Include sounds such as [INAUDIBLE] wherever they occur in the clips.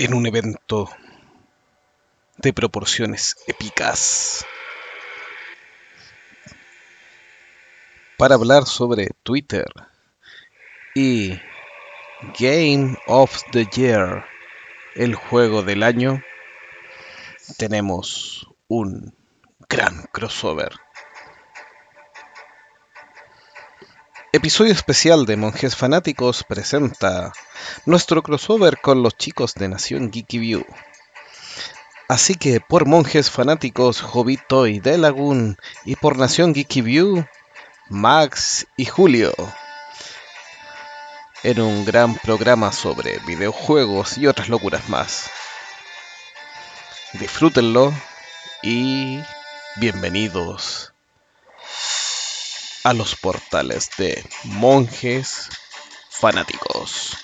en un evento de proporciones épicas para hablar sobre Twitter y Game of the Year, el juego del año, tenemos un gran crossover. Episodio especial de Monjes Fanáticos presenta nuestro crossover con los chicos de Nación Geeky View. Así que por Monjes Fanáticos, Jovito y Delagoon, y por Nación Geeky View, Max y Julio. En un gran programa sobre videojuegos y otras locuras más. Disfrútenlo y bienvenidos a los portales de monjes fanáticos.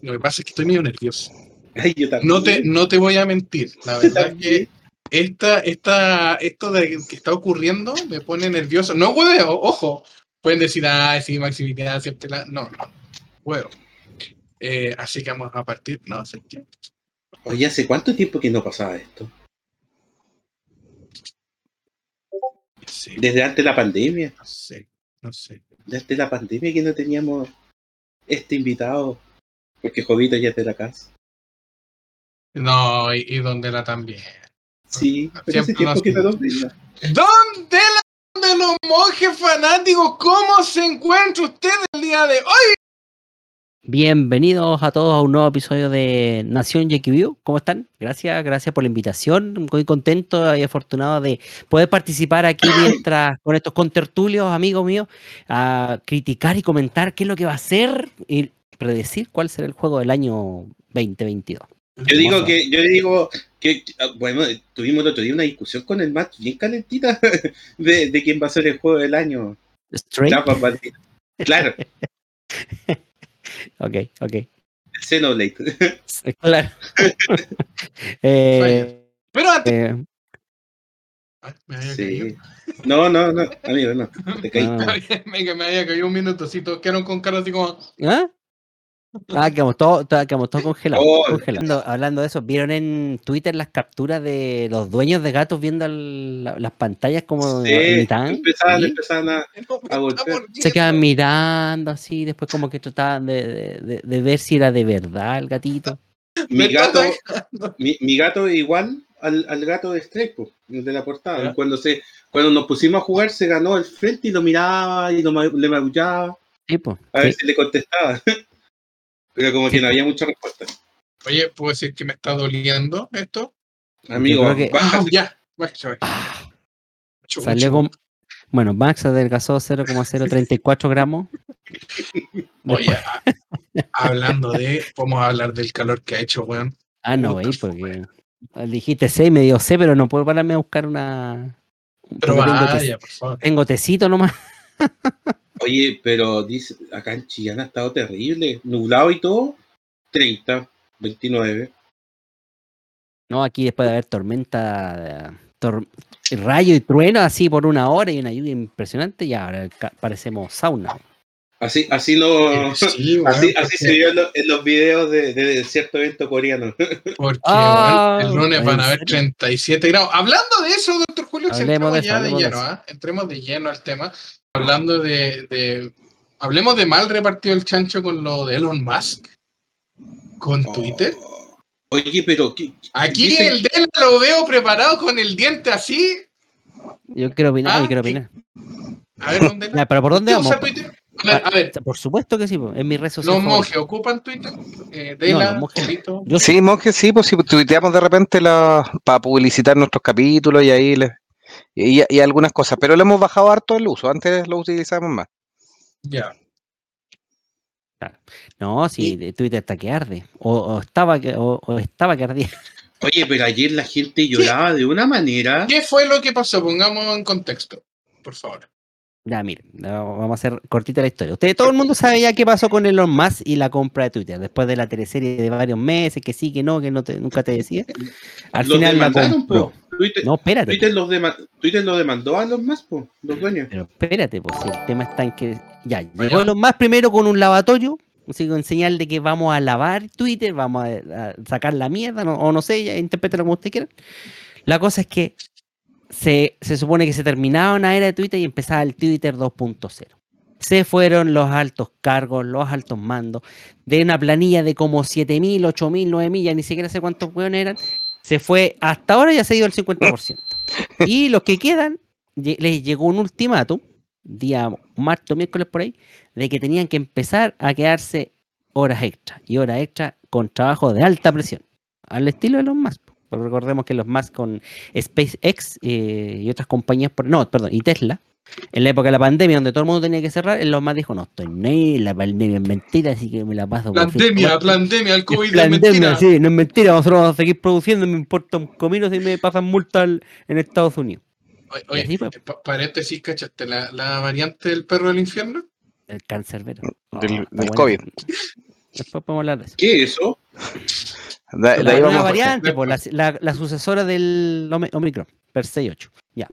Lo que pasa es que estoy medio nervioso. Ay, yo también. No te, no te voy a mentir. La verdad es que esta, esta, esto de que está ocurriendo me pone nervioso. No hueveo, ojo. Pueden decir, ah, sí, Maximiliano, siempre la. No, no. Huevo. Eh, así que vamos a partir. No sé qué. Oye, ¿hace cuánto tiempo que no pasaba esto? Sí, Desde antes de la pandemia. no sé. No sé. Desde la pandemia que no teníamos este invitado. Porque Jovito ya es de la casa. No, y, y donde la también. Sí, pero hace tiempo nos- que no lo veía. ¿Dónde la de los monjes fanáticos? ¿Cómo se encuentra usted el día de hoy? Bienvenidos a todos a un nuevo episodio de Nación View. ¿Cómo están? Gracias, gracias por la invitación. Muy contento y afortunado de poder participar aquí [CLEARS THROAT] mientras con estos contertulios, amigos míos, a criticar y comentar qué es lo que va a ser y predecir cuál será el juego del año 2022. Yo digo que, yo digo que, bueno, tuvimos el otro día una discusión con el Matt bien calentita [LAUGHS] de, de quién va a ser el juego del año. Straight. Claro, [LAUGHS] Ok, ok. el Xenoblade. Claro. [LAUGHS] Eh, Pero antes. eh, Ay, me había Sí. No, no, no, amigo, no. Te caí. Ah. [LAUGHS] Venga, me había caído un minuto. Si todos quedaron con cara así como. ¿Ah? Ah, quedamos todos todos congelados. Oh, congelados. Hablando, hablando de eso, ¿vieron en Twitter las capturas de los dueños de gatos viendo el- la- las pantallas como Sí, imitaban? empezaban, Sí. empezaban a. A golpear. Se quedaban mirando así, después como que trataban de, de- de- de ver si era de verdad el gatito. [LAUGHS] Mi gato, mi, mi gato igual al, al gato de Stray, po, el de la portada. Cuando se, cuando nos pusimos a jugar, se ganó al frente y lo miraba y lo, le maullaba Sí, pues. a ver si le contestaba. [LAUGHS] Pero como que no había mucha respuesta. Oye, ¿puedo decir que me está doliendo esto? Amigo, que- baja- Ah, ya. Ve. Ah, Mucho, salió mucho. con. Bueno, Max adelgazó 0,034 gramos. [LAUGHS] Oye, a- hablando de. Podemos hablar del calor que ha hecho, weón. Ah, no, veis, porque dijiste C, me dio C, pero no puedo pararme a buscar una. Pero porque tengo, tec- vaya, por favor. tengo tecito nomás. [LAUGHS] Oye, pero dice, acá en Chillán ha estado terrible. Nublado y todo. 30, 29. No, aquí después de haber tormenta, tor- rayo y trueno así por una hora y una lluvia impresionante, y ahora parecemos sauna. Así, así. Sí, [LAUGHS] weón, Así, así se vio en, lo- en los videos de, de cierto evento coreano. [LAUGHS] Porque Ah, el lunes van a ¿en haber serio? 37 grados. Hablando de eso, doctor Julio, si entremos de eso, ya de lleno. ¿ah? entremos de lleno al tema. Hablando de, de- Hablemos de mal repartido el chancho con lo de Elon Musk. Con Twitter. Oh. Oye, pero. ¿qué- Aquí dicen- el Dela lo veo preparado con el diente así. Yo quiero opinar, Ah, yo quiero ¿qué? opinar. A ver, ¿dónde? [LAUGHS] Ya, pero ¿por dónde ¿Usted vamos? Twitter? A ver, a ver, Por supuesto que sí, es mi red social. los monjes ocupan Twitter. Eh, Dela, los monjes- Julito. Yo Sí, monjes, sí, pues si tuiteamos de repente la, para publicitar nuestros capítulos y ahí le- y, y algunas cosas, pero le hemos bajado harto el uso, antes lo utilizábamos más. Ya. No, sí, de Twitter está que arde. O, o estaba que, o, o estaba que ardía. [LAUGHS] Oye, pero ayer la gente lloraba de una manera. ¿Qué fue lo que pasó? Pongamos en contexto, por favor. Ya, miren, vamos a hacer cortita la historia. Ustedes, todo el mundo sabe ya qué pasó con Elon Musk y la compra de Twitter. Después de la teleserie de varios meses, que sí, que no, que no te- nunca te decía. Al final la compró. po. Twitter, No, espérate. Twitter los dema- Twitter lo demandó a los más, po, los dueños. Pero espérate, pues si el tema está en que ya llegó los más primero con un lavatorio, así con señal de que vamos a lavar Twitter, vamos a, a sacar la mierda, no- o no sé, ya interprételo como usted quiera. La cosa es que se, se supone que se terminaba una era de Twitter y empezaba el Twitter 2.0. Se fueron los altos cargos, los altos mandos, de una planilla de como 7.000, 8.000, 9.000, ya ni siquiera sé cuántos hueones eran. Se fue, hasta ahora ya se ha ido el 50%. [LAUGHS] Y los que quedan, les llegó un ultimátum, día martes miércoles por ahí, de que tenían que empezar a quedarse horas extra. Y horas extra con trabajo de alta presión. Al estilo de los más. Pero recordemos que los más con SpaceX eh, y otras compañías, por, no, perdón, y Tesla, en la época de la pandemia, donde todo el mundo tenía que cerrar, los más dijo, no estoy ni la pandemia es mentira, así que me la paso Pandemia, Facebook". pandemia, el COVID es mentira. sí, no es mentira, nosotros vamos a seguir produciendo, me importa un comino si me pasan multa al- en Estados Unidos. Oye, así Oye, pa- paréntesis, ¿cachaste la, la variante del perro del infierno? El cáncer, pero. Del- bueno. COVID. Después podemos hablar de eso. ¿Qué es eso? De, de La ahí nueva vamos. variante, po, la, la- la sucesora del Omicron, per 8. Ya,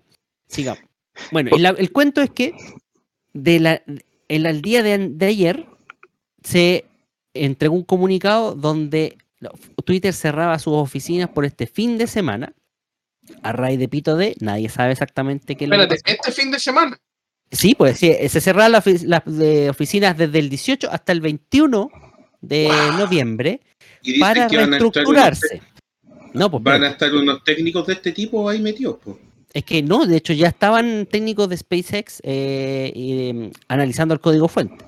sigamos. Bueno, la- el cuento es que de la, el, al día de, de ayer se entregó un comunicado donde lo- Twitter cerraba sus oficinas por este fin de semana a raíz de Pito D. Nadie sabe exactamente qué lo Espérate, pasó. este fin de semana. Sí, pues sí, se cerraron las, ofi- las de oficinas desde el 18 hasta el 21 de Wow. noviembre Y para unos, reestructurarse. No, pues van a estar unos técnicos de este tipo ahí metidos. po. Es que no, de hecho ya estaban técnicos de SpaceX eh, em, analizando el código fuente.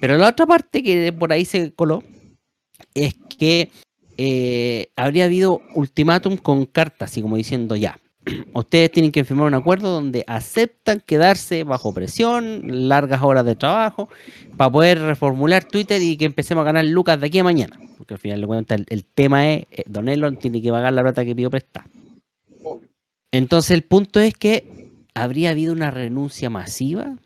Pero la otra parte que por ahí se coló es que eh, habría habido ultimátum con cartas, así como diciendo ya. [CLEARS THROAT] Ustedes tienen que firmar un acuerdo donde aceptan quedarse bajo presión, largas horas de trabajo, para poder reformular Twitter y que empecemos a ganar lucas de aquí a mañana. Porque al final de cuentas el, tema es, eh, Don Elon tiene que pagar la plata que pidió prestada. Entonces el punto es que habría habido una renuncia masiva,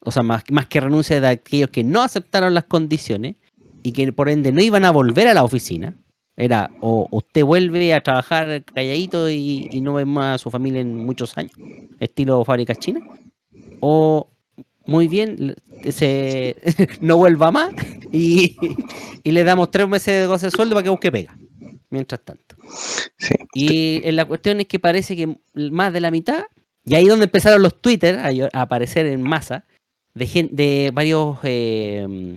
o sea, más, más que renuncia de aquellos que no aceptaron las condiciones y que por ende no iban a volver a la oficina. Era o usted vuelve a trabajar calladito y, no ve más a su familia en muchos años, estilo fábrica china, o muy bien, se, [LAUGHS] no vuelva más y, y le damos tres meses de goce de sueldo para que busque pega, mientras tanto. Sí. Y en la cuestión es que parece que más de la mitad, y ahí donde empezaron los Twitter a, a aparecer en masa, de, gen- de varios eh,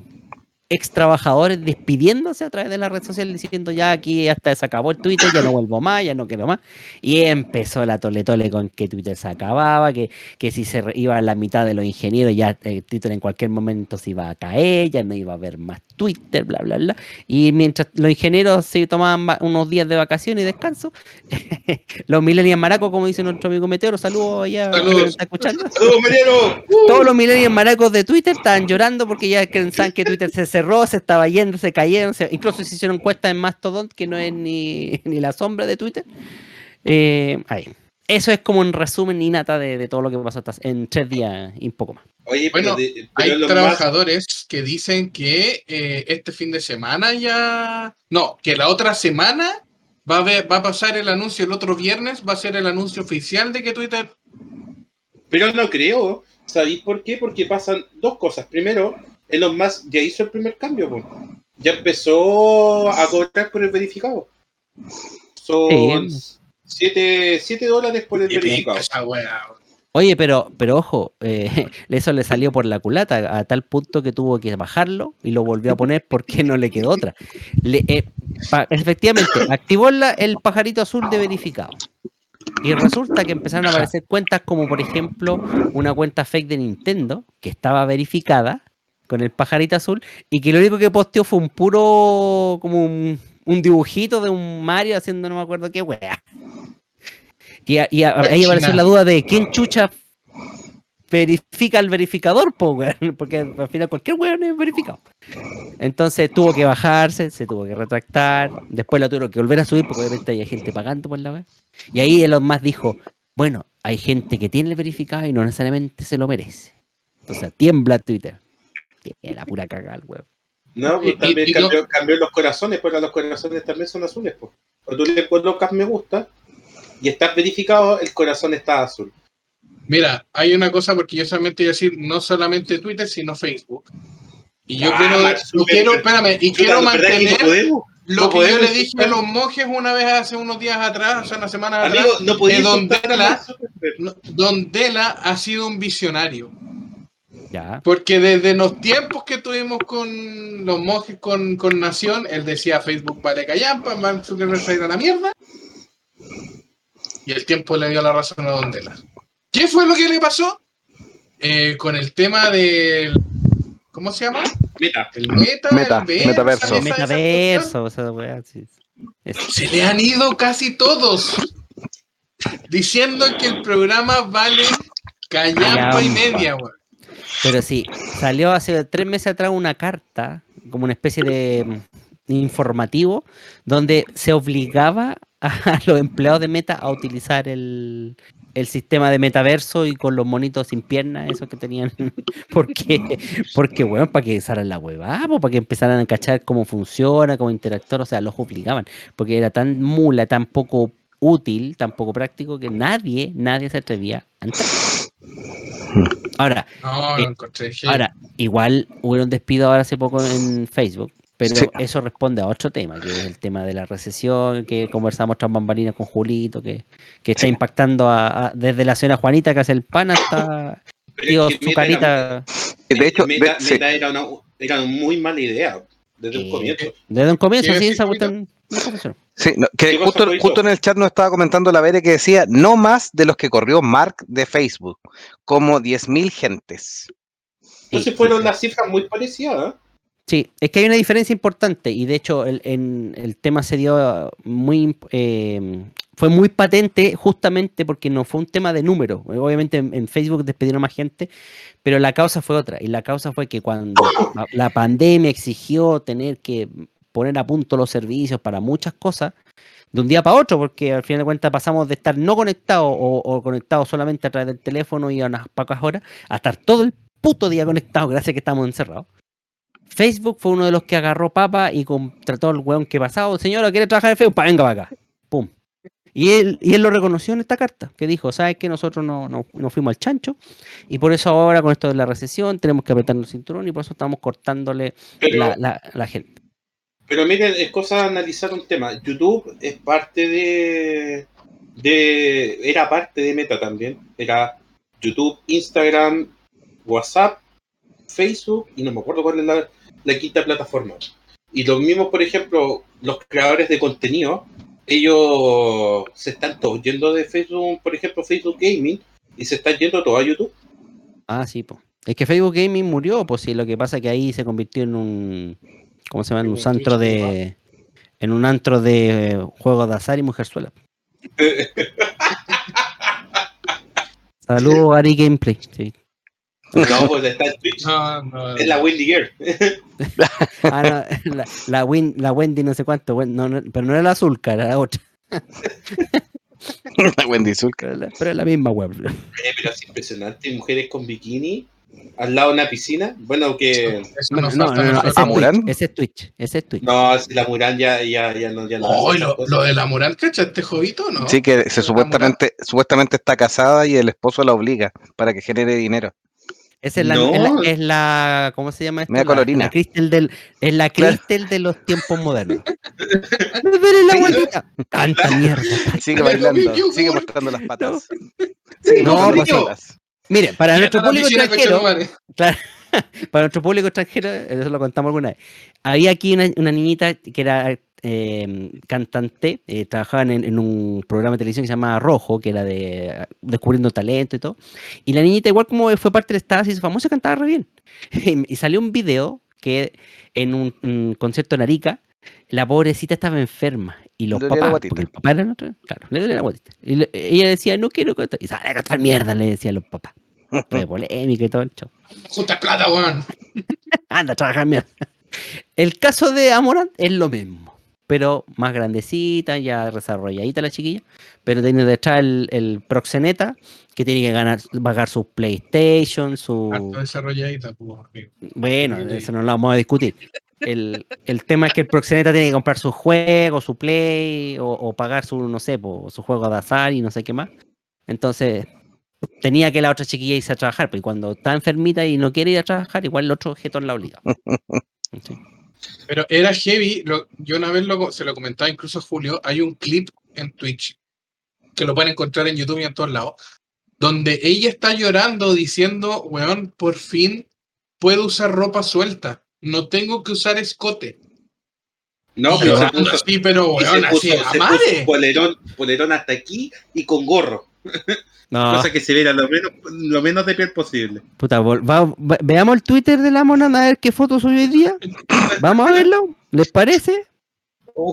ex trabajadores despidiéndose a través de la red social diciendo ya aquí hasta se acabó el Twitter, ya no vuelvo más, ya no quiero más. Y empezó la tole tole con que Twitter se acababa, que, que si se iba a la mitad de los ingenieros, ya eh, Twitter en cualquier momento se iba a caer, ya no iba a haber más Twitter, bla, bla, bla. Y mientras los ingenieros se tomaban unos días de vacaciones y descanso, [LAUGHS] los millennials maracos, como dice nuestro amigo Meteoro, saludos allá, Saludos. que está escuchando. ¡Saludos, Mariano! Todos los millennials maracos de Twitter estaban llorando porque ya pensaban que Twitter se cerró, se estaba yendo, se cayeron, se- incluso se hicieron encuestas en Mastodon, que no es ni, [LAUGHS] ni la sombra de Twitter. Eh, ahí. Eso es como un resumen y nata de, de todo lo que pasó hasta en tres días y un poco más. Oye, pero, Bueno, de- pero Hay trabajadores que dicen que eh, este fin de semana ya. No, que la otra semana va a, ver, va a pasar el anuncio el otro viernes, va a ser el anuncio oficial de que Twitter. más- pero no creo. ¿Sabéis por qué? Porque pasan dos cosas. Primero, Elon Musk ya hizo el primer cambio. po. Ya empezó a cobrar por el verificado. Son 7 dólares por el Qué verificado. Oye, pero, pero ojo, eh, [LAUGHS] eso le salió por la culata a tal punto que tuvo que bajarlo y lo volvió a poner porque no le quedó otra. Le- eh, pa- efectivamente, activó la- el pajarito azul de verificado. Y resulta que empezaron a aparecer cuentas como, por ejemplo, una cuenta fake de Nintendo que estaba verificada con el pajarito azul y que lo único que posteó fue un puro, como un, un dibujito de un Mario haciendo no me acuerdo qué wea. Y, a- y a- ahí apareció la duda de quién chucha verifica el verificador, po, weón, [LAUGHS] porque al final cualquier weón es verificado. Entonces tuvo que bajarse, se tuvo que retractar, después la tuvieron que volver a subir porque obviamente hay gente pagando por la web. Y ahí Elon Musk dijo, bueno, hay gente que tiene el verificado y no necesariamente se lo merece. Entonces tiembla Twitter. Tiene la pura cagada, el weón. No, pues también y- y cambió, cambió los corazones, pues ahora los corazones también son azules. Pues. Cuando tú le colocas me gusta, y estás verificado, el corazón está azul. Mira, hay una cosa porque yo solamente iba a decir no solamente Twitter, sino Facebook. Y yo Ah, quiero, espérame, y quiero ¿no, verdad que no mantener lo no que yo le dije a los monjes una vez hace unos días atrás, o sea, una semana atrás. Amigo, no podías de Don insultar a Dela. Mark Zuckerberg. no, Don Dela ha sido un visionario. Ya. Porque desde los tiempos que tuvimos con los monjes con, con Nación, él decía Facebook vale callampa, Mark Zuckerberg se a la mierda. Y el tiempo le dio la razón a Don Dela. ¿Qué fue lo que le pasó? Eh, con el tema del. ¿Cómo se llama? Mira, El meta, Meta, el verso, metaverso. El sí. Se le han ido casi todos. Diciendo que el programa vale callampa y media, weón. Pero sí, salió hace tres meses atrás una carta, como una especie de mm, informativo, donde se obligaba a [LAUGHS] los empleados de Meta a utilizar el, el sistema de metaverso y con los monitos sin piernas, esos que tenían. [LAUGHS] porque, porque bueno, para que usaran la hueva, para que empezaran a cachar cómo funciona, cómo interactuar, o sea, los obligaban, porque era tan mula, tan poco útil, tan poco práctico, que nadie, nadie se atrevía a entrar. Ahora, No, Eh. Ahora, igual hubo un despido ahora hace poco en Facebook, pero Sí. eso responde a otro tema, que es el tema de la recesión, que conversamos tras bambalinas con Julito, que, que está impactando a, a- desde la señora Juanita que hace el pan hasta tío, es que su Meta era- carita De hecho, Meta, de- sí. Meta era, una, era una muy mala idea desde Eh, un comienzo. desde un comienzo, ¿Qué sí, esa cuestión. Sí, no, que ¿Qué cosa justo, en el chat nos estaba comentando la Vere que decía no más de los que corrió Mark de Facebook, como 10.000 gentes. Entonces Sí, fueron sí, las cifras muy parecidas. ¿eh? Sí, es que hay una diferencia importante y de hecho el, en- el tema se dio muy, eh, fue muy patente justamente porque no fue un tema de número. Obviamente en, en Facebook despidieron más gente, pero la causa fue otra y la causa fue que cuando [COUGHS] la, la pandemia exigió tener que poner a punto los servicios para muchas cosas, de un día para otro, porque al final de cuentas pasamos de estar no conectados o, o conectados solamente a través del teléfono y a unas pocas horas, a estar todo el puto día conectados gracias a que estamos encerrados. Facebook fue uno de los que agarró papa y contrató al weón que pasaba, señora, ¿quiere trabajar en Facebook? Pa, venga para acá. Pum. Y él, y él lo reconoció en esta carta, que dijo, ¿sabes que Nosotros no, no, no fuimos al chancho y por eso ahora con esto de la recesión tenemos que apretarnos el cinturón y por eso estamos cortándole Pero, la, la, la gente. Pero miren, es cosa de analizar un tema. YouTube es parte de, de. Era parte de Meta también. Era YouTube, Instagram, WhatsApp, Facebook y no me acuerdo cuál es la, quinta plataforma. Y los mismos, por ejemplo, los creadores de contenido, ellos se están todos yendo de Facebook, por ejemplo, Facebook Gaming, y se están yendo todos a YouTube. Ah, sí, pues. Es que Facebook Gaming murió, pues sí, lo que pasa es que ahí se convirtió en un, ¿cómo se llama? En un antro de, en un antro de juegos de azar y mujerzuela. [LAUGHS] Saludos, Ari Gameplay. Sí. No, pues está en Twitch. No, no, Es la Windy Gear. [LAUGHS] Ah, no, la, la, Win- la Wendy no sé cuánto, Wen- no, no, pero no era la Zulka, era la otra. [LAUGHS] La Wendy Zulka. Pero, es la- pero es la misma web. Eh, pero es impresionante, mujeres con bikini al lado de una piscina. Bueno, que Eso No, no, no, no, ese. Twitch, ese es Twitch, ese es Twitch. no, la Muran ya, ya, ya no, ya no. Oh, lo, de la mural, ¿cachaste, jovito? No. Sí, que se supuestamente, supuestamente está casada y el esposo la obliga para que genere dinero. Esa es la, No. es la, es la- ¿cómo se llama esto? Media colorina. La Cristel del, es la Claro. Cristel de los tiempos modernos. [LAUGHS] Pero la abuelita. Tanta mierda. Sigue bailando, sigue mostrando las patas. Sigue No, mostrando pues, las patas. Mire, para nuestro público extranjero, conchetumare. [LAUGHS] para nuestro público extranjero, eso lo contamos alguna vez. Había aquí una, una niñita que era eh, cantante, eh, trabajaba en, en un programa de televisión que se llamaba Rojo, que era de descubriendo talento y todo. Y la niñita, igual como fue parte del Estado, se hizo famosa, cantaba re bien. [LAUGHS] y salió un video que en un, un concierto en Arica, la pobrecita estaba enferma. Y los la papás, porque el papá era otro, claro, le dolía la guatita. Y le- ella decía, no quiero cantar. Y sale a cantar mierda, le decían los papás. [LAUGHS] Fue polémica y todo el show. Junta plata, weón. [LAUGHS] Anda a trabajar mierda. El caso de Amorant es lo mismo, pero más grandecita, ya desarrolladita la chiquilla, pero tiene detrás el, el proxeneta que tiene que ganar, pagar su PlayStation, su... Harto desarrolladita, pues, amigo. Bueno, eso no lo vamos a discutir. El, el tema es que el proxeneta tiene que comprar su juego, su play, o, o pagar su, no sé, po, su juego de azar y no sé qué más. Entonces, tenía que la otra chiquilla irse a trabajar, pero cuando está enfermita y no quiere ir a trabajar, igual el otro objeto la obliga. [LAUGHS] Sí. Pero era heavy. lo- yo una vez lo- se lo comentaba incluso a Julio. Hay un clip en Twitch que lo pueden encontrar en YouTube y en todos lados. Donde ella está llorando diciendo, weón, por fin puedo usar ropa suelta. No tengo que usar escote. No, pero se llorando puso, así, pero se weón, puso- así, se a puso madre. polerón, polerón hasta aquí y con gorro. No, [LAUGHS] Cosa que se viera lo menos, lo menos de piel posible. puta, va- va- veamos el Twitter de la mona a ver qué foto subió hoy día. Vamos a verlo, ¿les parece?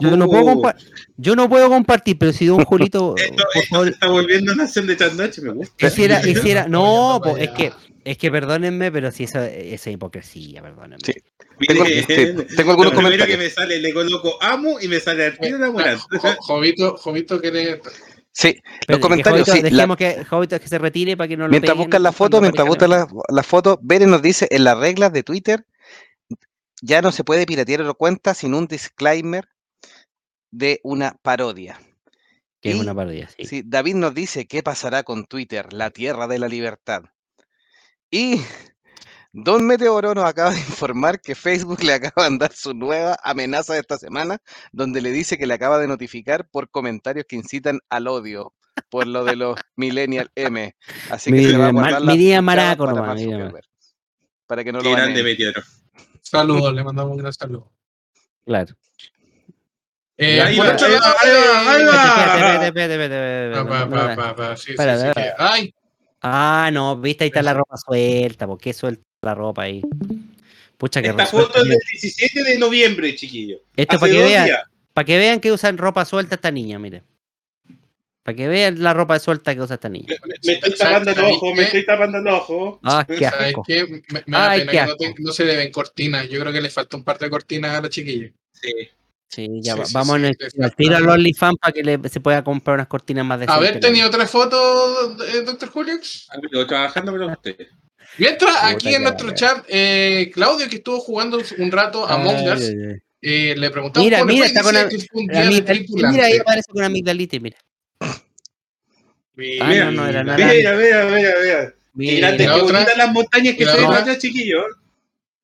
Yo no puedo, compa- yo no puedo compartir, pero si don Julito, [LAUGHS] Esto, por esto se está volviendo una acción de trasnoche, me gusta. hiciera, [LAUGHS] hiciera, no, po, es que. Es que perdónenme, pero si esa, esa hipocresía, perdónenme. Sí. Tengo, sí, tengo algunos Lo primero que comentarios. me sale, le coloco amo y me sale al tiro. Jo- Jovito, Jovito quiere. Sí, Pero los comentarios, que sí. La- que Jovito que se retire para que no lo mientras peguen buscan la foto, mientras buscan la, la foto, Bere nos dice en las reglas de Twitter ya no se puede piratear la cuenta sin un disclaimer de una parodia. Que es una parodia, sí. Sí, David nos dice qué pasará con Twitter, la tierra de la libertad. Y Don Meteoro nos acaba de informar que Facebook le acaba de dar su nueva amenaza de esta semana, donde le dice que le acaba de notificar por comentarios que incitan al odio por lo de los Millennial M. Así que Mi- se va a guardar mi día picadas maraco para nomás, mi Zuckerberg, para que no Qué lo grande meteoro. Saludos, le mandamos un gran saludo. Claro. Eh, Ahí va, ahí va, ahí va. Espérate, espérate, espérate, Ay, Ah, no, viste, ahí está la ropa suelta, ¿por qué suelta la ropa ahí? Pucha que Esta resuelta. foto es del 17 de noviembre, chiquillo. Esto para que vean, para que vean que usan ropa suelta esta niña, mire. Para que vean la ropa suelta que usa esta niña. Me, me estoy ¿Sabes- tapando el ojo, me estoy tapando el ojo. Ah, qué ¿sabes asco. qué? Me, me da Ay, pena qué que no, te- no se le ven cortinas. Yo creo que le falta un par de cortinas a la chiquilla. Sí. Sí, ya Sí, va- sí, vamos sí, en el, tiro al OnlyFans para que le- se pueda comprar unas cortinas más decentes. Haber tenido otra foto, eh, doctor Julio. Amigo, trabajando con usted. Mientras aquí en nuestro chat, eh, Claudio, que estuvo jugando un rato a Us, eh, le preguntamos Mira, mira, está con la- de mira, ahí aparece con amigdalitis, mira. Mira, Ah, no, no era nada. Mira, mira, mira, mira. Mira. las montañas que se ven allá, chiquillos.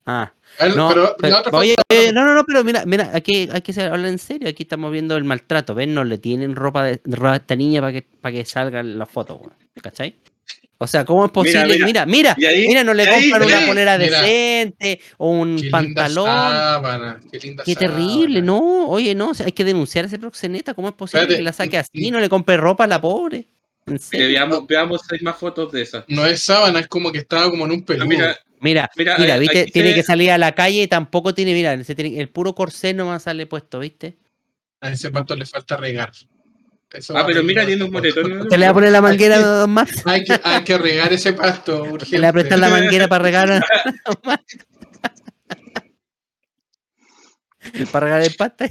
Ah, El- no, pero, oye, eh, no, no, no, pero mira, mira, aquí hay que hablar en serio, aquí estamos viendo el maltrato, ¿ven? No le tienen ropa de ropa a esta niña para que, para que salgan las fotos, ¿cachai? O sea, ¿cómo es posible? mira. Mira, mira, Y ahí- mira, no le y ahí, compran una mira, polera mira. decente o un qué linda pantalón. sábana, qué linda Qué sábana. terrible, no, oye, no, o sea, hay que denunciar a ese proxeneta, ¿cómo es posible Espérate, que la saque así no le compre ropa a la pobre? Veamos, veamos seis más fotos de esas. No es sábana, es como que estaba como en un peludo. Mira, Mira, Mira, mira, ahí- viste, se tiene que salir a la calle y tampoco tiene, mira, el puro corsé nomás sale puesto, ¿viste? A ese pato le falta regar. Eso ah, pero mira, tiene un moretón. ¿Te le va a poner la manguera a Max? Hay que, hay que regar ese pasto [LAUGHS] ¿Te urgente. le va a prestar la manguera para regar a Don Max? [LAUGHS] ¿Para regar el pasta?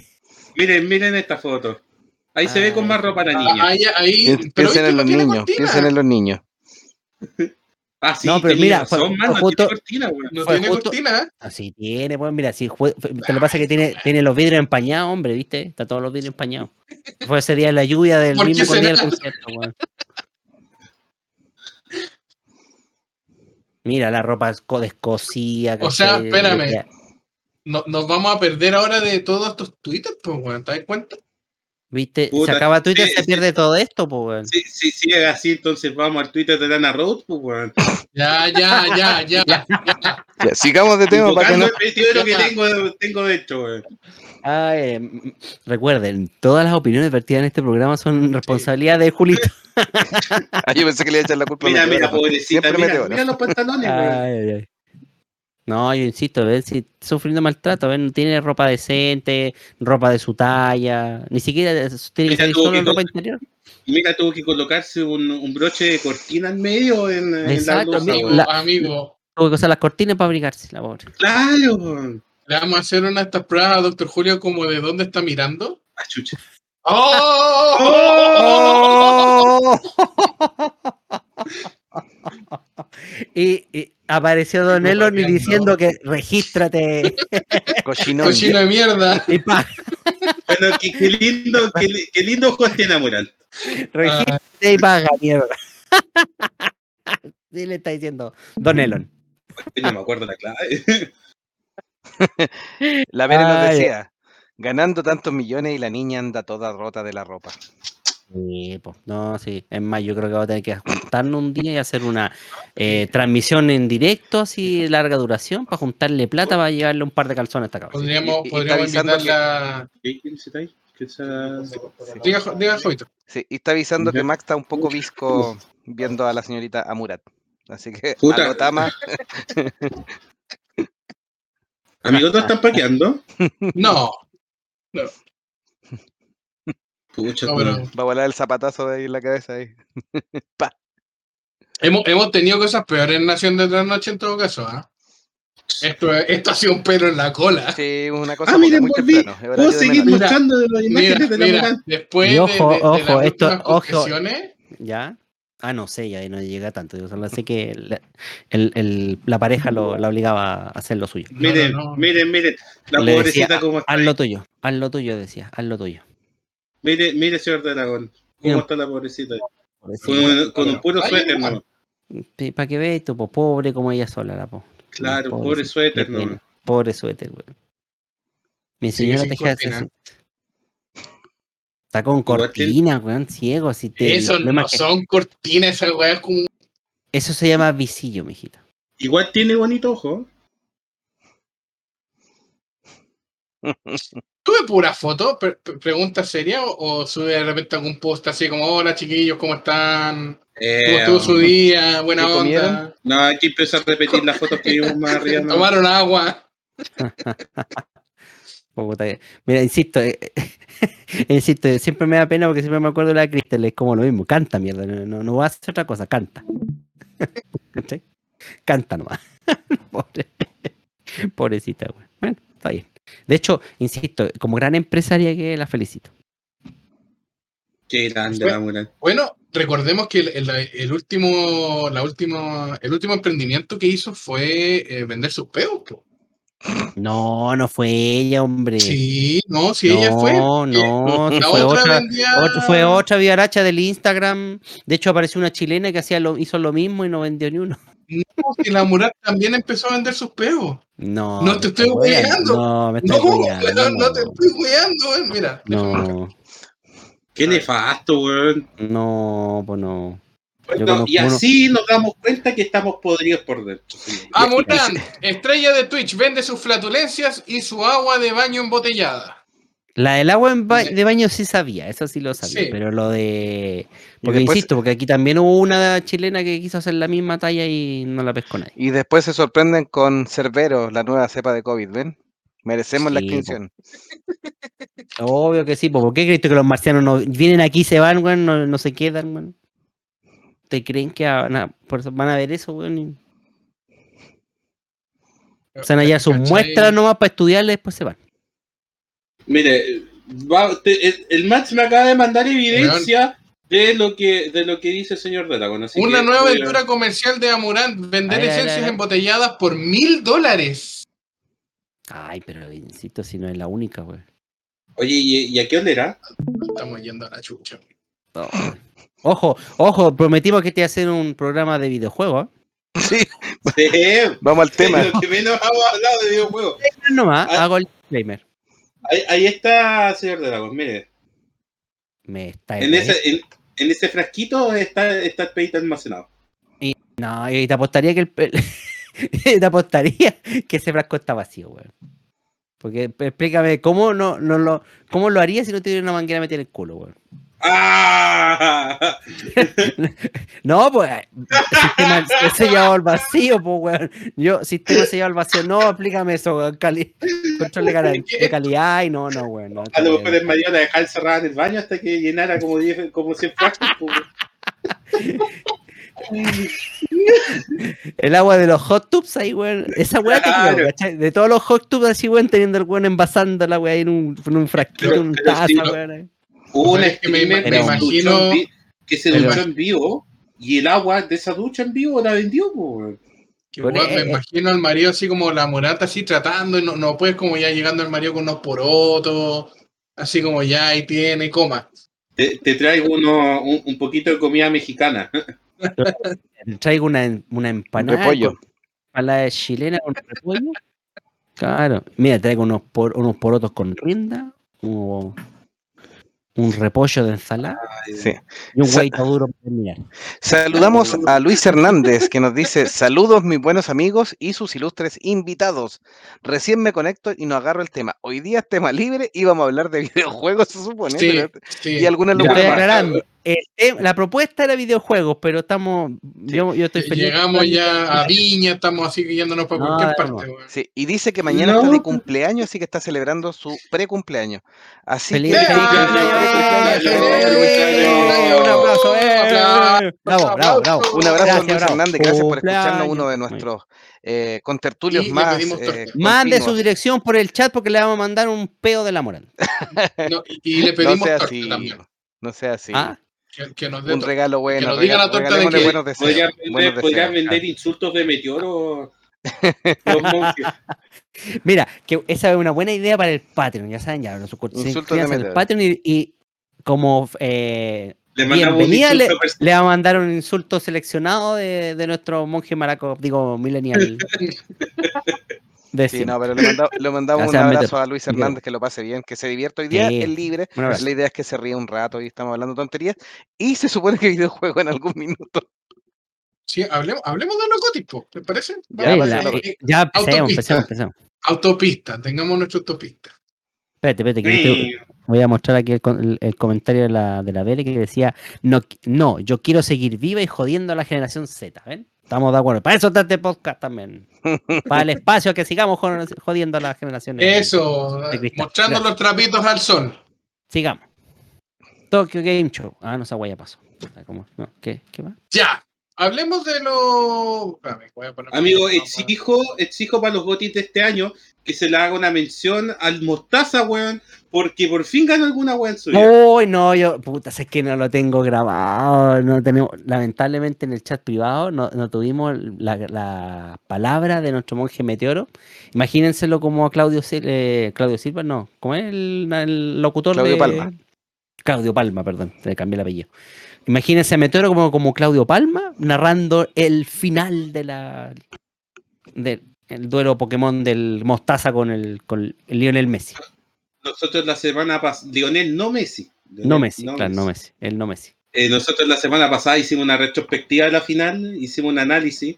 Miren, miren esta foto. Ahí se ve con más ropa la niña. Ah, ahí, ahí, Piensen en los niños, piensen en los niños. Ah, sí, No, pero mira, razón, fue- man, fue no justo- tiene cortina, weón. No tiene justo- cortina. Así tiene, pues mira, si fue, fue- lo que pasa es que tiene, tiene los vidrios empañados, hombre, ¿viste? Está todos los vidrios empañados. Fue ese día de la lluvia del ¿Por qué mismo día del concierto, weón. Mira, la ropa esco- descosida. O sea, espérame. No, nos vamos a perder ahora de todos estos tweets, pues, weón, ¿te das cuenta? ¿Viste? Puta, se acaba Twitter, sí, se sí. pierde todo esto, pues, weón. Si, si sigue así, entonces vamos al Twitter de Lana Road, pues, weón. Ya, ya, ya, ya. ya. Ya, sigamos de tema para que no. El que tengo, tengo dentro, weón. Ay, eh, recuerden, todas las opiniones vertidas en este programa son responsabilidad de Julito. Ah, yo pensé que le iba a echar la culpa a Mira, mira, pobrecita, mira, mira los pantalones, weón. Ay, ay, ay. No, yo insisto, ven si está sufriendo maltrato, ven, no tiene ropa decente, ropa de su talla, ni siquiera tiene que solo en ropa interior. Mira, tuvo que colocarse un, un broche de cortina en medio en, en la Exacto, mira, Amigo, weón. la- amigo, Tuvo que usar las cortinas para abrigarse, la pobre. Claro, le vamos a hacer una de estas pruebas a doctor Julio como de dónde está mirando. Ah, chucha. ¡Oh! [LAUGHS] [LAUGHS] Y, y apareció Don Elon y diciendo que regístrate. [LAUGHS] Cochino de mierda. y pa, Bueno, qué, qué lindo, qué, qué lindo ojos tiene Amoral. regístrate y paga, mierda. [LAUGHS] Sí le está diciendo Don Elon. No me acuerdo la clave. La Vera nos Ah, decía, ganando tantos millones y la niña anda toda rota de la ropa. Sí, po. no, sí. Es más, yo creo que vamos a tener que juntarnos un día y hacer una eh, transmisión en directo, así de larga duración, para juntarle plata para llevarle un par de calzones a esta cabra. Podríamos, Y- y- y podríamos está avisando invitarla. ¿Qué quién se está ahí? ¿Qué se- Diga. Sí, y está avisando que. Max está un poco visco viendo a la señorita Amurat. Así que Puta. [LAUGHS] Amigos, ¿no están paqueando? No, [LAUGHS] Pucha, no, no. pero va a volar el zapatazo de ahí en la cabeza ahí. [LAUGHS] hemos, hemos tenido cosas peores en Nación de Trasnoche en todo caso. ¿ah? Esto, esto ha sido un pelo en la cola. Sí, una cosa Ah, miren, muy volví. Puedo seguir mostrando de las Mira, imágenes de la mira, después Y de- ojo, de, de, ojo, las esto- ojo. ¿Ya? Ah, no sé, ya no llega tanto. Yo solo sé que la, el- el- la pareja lo, la obligaba a hacer lo suyo. No, Miren, no, no. miren, miren. La Le pobrecita decía, como está. Haz lo tuyo, haz lo tuyo, decía, haz lo tuyo. Mire, mire, señor Dragón. ¿Cómo está la pobrecita? Pobrecita. Con, con un puro suéter, no. Para que veas, tú, po, pobre como ella sola, la po. Claro, Pobre pobre suéter, no. pena. Pobre suéter, güey. Mi Sí, señora cortina. su- Está con cortina, weón, ciego. Así te, eso no son cortinas, esa weá es como. Eso se llama visillo, mijita. Igual tiene bonito ojo. [LAUGHS] ¿Sube pura foto? Pre- pre- ¿Pregunta seria? ¿O, o sube de repente algún post así como: Hola chiquillos, ¿cómo están? ¿Cómo Eh, estuvo su día? Buena ¿qué onda. comieron? no, hay que empezar a repetir las fotos que vimos más arriba. ¿no? Tomaron agua. [LAUGHS] Que- Mira, insisto, eh, [LAUGHS] insisto, siempre me da pena porque siempre me acuerdo de la Cristel, es como lo mismo, canta mierda, no, no, no va a hacer otra cosa, canta. [LAUGHS] ¿Cachai? Canta nomás. Pobre- Pobrecita, güey. Bueno, está bien. De hecho, insisto, como gran empresaria que la felicito. Qué grande la mural. Bueno, recordemos que el, el- el último, la última, el último emprendimiento que hizo fue eh, vender sus peos. po. No, no fue ella, hombre. Sí, no, sí, no, ella fue. no, La sí fue otra otra, vendía- otra- fue otra vivaracha del Instagram. De hecho, apareció una chilena que hacía lo, hizo lo mismo y no vendió ni uno. Y la Murat también empezó a vender sus peos. No, No te estoy hueando. No, me No, no te estoy cuidando, weón. Mira. No, Qué nefasto, weón. no, pues no. No, y uno- así nos damos cuenta que estamos podridos por dentro. señor. Amurán, estrella de Twitch, vende sus flatulencias y su agua de baño embotellada. La del agua en ba- Sí. de baño sí sabía, eso sí lo sabía, Sí. pero lo de... Porque después- insisto, porque aquí también hubo una chilena que quiso hacer la misma talla y no la pescó nadie. Y después se sorprenden con Cerbero, la nueva cepa de COVID, ¿ven? Merecemos la po. extinción. Obvio que sí, po, ¿por qué crees que los marcianos no vienen aquí y se van, weón, no, no se quedan, weón? ¿Te creen que van a, por eso van a ver eso, weón? y Se van a llevar sus muestras nomás para estudiarle y después se van. Mire, va- te- el, el Max me acaba de mandar evidencia de lo que de lo que dice el señor Dragon. así Una que nueva a- aventura comercial de Amurán, vender A ver, a ver, a esencias embotelladas por mil dólares. Ay, pero insisto, si no es la única, weón. Oye, ¿y, y a qué olera? Estamos yendo a la chucha. No. Ojo, ojo, prometimos que te iba a hacer un programa de videojuegos. ¿eh? Sí, Sí, vamos al tema. lo que menos hemos hablado de videojuegos. Nomás, Ah. hago el disclaimer. Ahí, ahí está, señor Dragon, mire. Me está En ese, en, en ese frasquito está, está el peito almacenado. No, y te apostaría que el [LAUGHS] te apostaría que ese frasco está vacío, weón. Porque explícame, ¿cómo no, no lo, cómo lo haría si no tuviera una manguera metida en el culo, weón? ¡Ah! [LAUGHS] No, pues, sistema sellado al vacío, pues, weón. Yo, sistema [LAUGHS] sellado al vacío, no, explícame eso, weón. Cali control de, de calidad y no, no, weón. No, A lo mejor el marido la dejaba encerrada en el baño hasta que llenara como 10, como 100 frascos. pues. El agua de los hot tubs ahí, weón. Esa weá creo, Claro. ¿cachai? De todos los hot tubs así, weón, teniendo el weón envasando la weá ahí en un, en un frasquito, Pero- en un pero taza, sí, weón. Hubo una Es que me streamer me que se imagino- duchó en vi- que se duchó en vivo y el agua de esa ducha en vivo la vendió. Que Bueno, me eh, eh. imagino al marido así como la morata así tratando y no, no puedes como ya llegando al marido con unos porotos, así como ya ahí tiene, coma. Te, te traigo uno, un, un poquito de comida mexicana. [LAUGHS] Traigo una, una empanada. Repollo. con Empanada chilena con repollo. Claro. Mira, traigo unos, por, unos porotos con rinda. Un, un repollo de ensalada. Sí. Y un Sa- hueito duro para terminar. Saludamos a Luis Hernández que nos dice saludos mis buenos amigos y sus ilustres invitados. Recién me conecto y no agarro el tema. Hoy día es tema libre y vamos a hablar de [LAUGHS] videojuegos, se supone. Sí, pero- sí. Y algunas Yo tem- la propuesta era videojuegos, pero estamos. Yo, yo estoy feliz. Llegamos ya a Viña, estamos así que yéndonos por No, cualquier no, parte. no. weón. Sí, y dice que mañana No. está de cumpleaños, así que está celebrando su pre-cumpleaños. Así Feliz, que ¡Eh! feliz cumpleaños, ¡Eh! Un aplauso, eh. Bravo, bravo, bravo. un abrazo a Luis. Hernández, gracias por escucharnos, uno de nuestros eh, contertulios más. eh. Mande su dirección por el chat porque le vamos a mandar un peo de la moral. No, y, le [LAUGHS] No pedimos sea torta así, no sea así. Ah, Que, que nos un regalo bueno. nos diga rega- la torta de que buenos deseos. Podrían buenos vender, podrían deseos, vender claro. insultos de meteoro. [LAUGHS] los monjes. Mira, que esa es una buena idea para el Patreon, ya saben, ya, los el meteoro. Patreon y, y como eh, Le bienvenida le va a mandar un insulto seleccionado de, de nuestro monje maraco, digo, millennial. [LAUGHS] de Sí, no, pero le, manda- le mandamos [LAUGHS] un abrazo a Luis Hernández, que lo pase bien, que se divierta hoy día, Sí. es libre. La idea es que se ríe un rato y estamos hablando tonterías. Y se supone que videojuego en algún minuto. Sí, hablemos, hablemos de los góticos, ¿te parece? Ya, la- eh, ya empecemos, Autopista. empecemos, empecemos. Autopista, tengamos nuestra autopista. Espérate, espérate, que yo te- voy a mostrar aquí el, con- el- el comentario de la, de la Bele que decía, no, no, yo quiero seguir viva y jodiendo a la generación Z, ¿ven? Estamos de acuerdo. Para eso está este podcast también. Para el espacio que sigamos jo- jodiendo a las generaciones. Eso, mostrando Gracias. los trapitos al sol. Sigamos. Tokyo Game Show. Ah, no, esa guaya pasó. ¿Cómo? No, ¿Qué, ¿Qué más? Ya, hablemos de poner- Amigo, exijo, exijo para los gotis de este año que se le haga una mención al Mostaza, weón, porque por fin ganó alguna weón suya. Uy, no, yo, puta, es que no lo tengo grabado. No tenemos, lamentablemente en el chat privado no, no tuvimos la, la palabra de nuestro monje meteoro. Imagínenselo como a Claudio, eh, Claudio Silva, no, como es el, el locutor Claudio de- Palma. Claudio Palma, perdón, le cambié el apellido. Imagínense a Meteoro como, como Claudio Palma narrando el final de la del el duelo Pokémon del Mostaza con el, con el Lionel Messi. Nosotros la semana pasada, Lionel, no Messi. Lionel, No Messi, claro, no Messi, el no Messi. Eh, nosotros la semana pasada hicimos una retrospectiva de la final, hicimos un análisis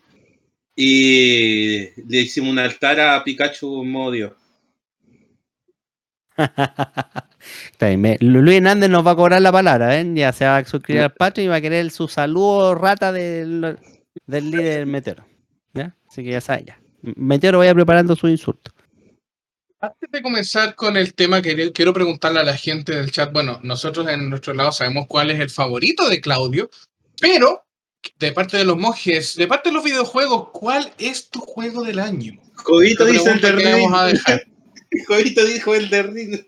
y le hicimos un altar a Pikachu. [LAUGHS] Está bien, me- Lu- Luis Hernández nos va a cobrar la palabra, ¿ven? Ya se va a suscribir al Patreon y va a querer su saludo rata del, del líder Meteoro. ¿Ya? Así que ya sabe ya. Meteoro vaya preparando su insulto. Antes de comenzar con el tema, quería- quiero preguntarle a la gente del chat. Bueno, nosotros en nuestro lado sabemos cuál es el favorito de Claudio, pero de parte de los monjes, de parte de los videojuegos, ¿cuál es tu juego del año? Jovito Esta dice el de. [LAUGHS] Jovito dijo el de Ring.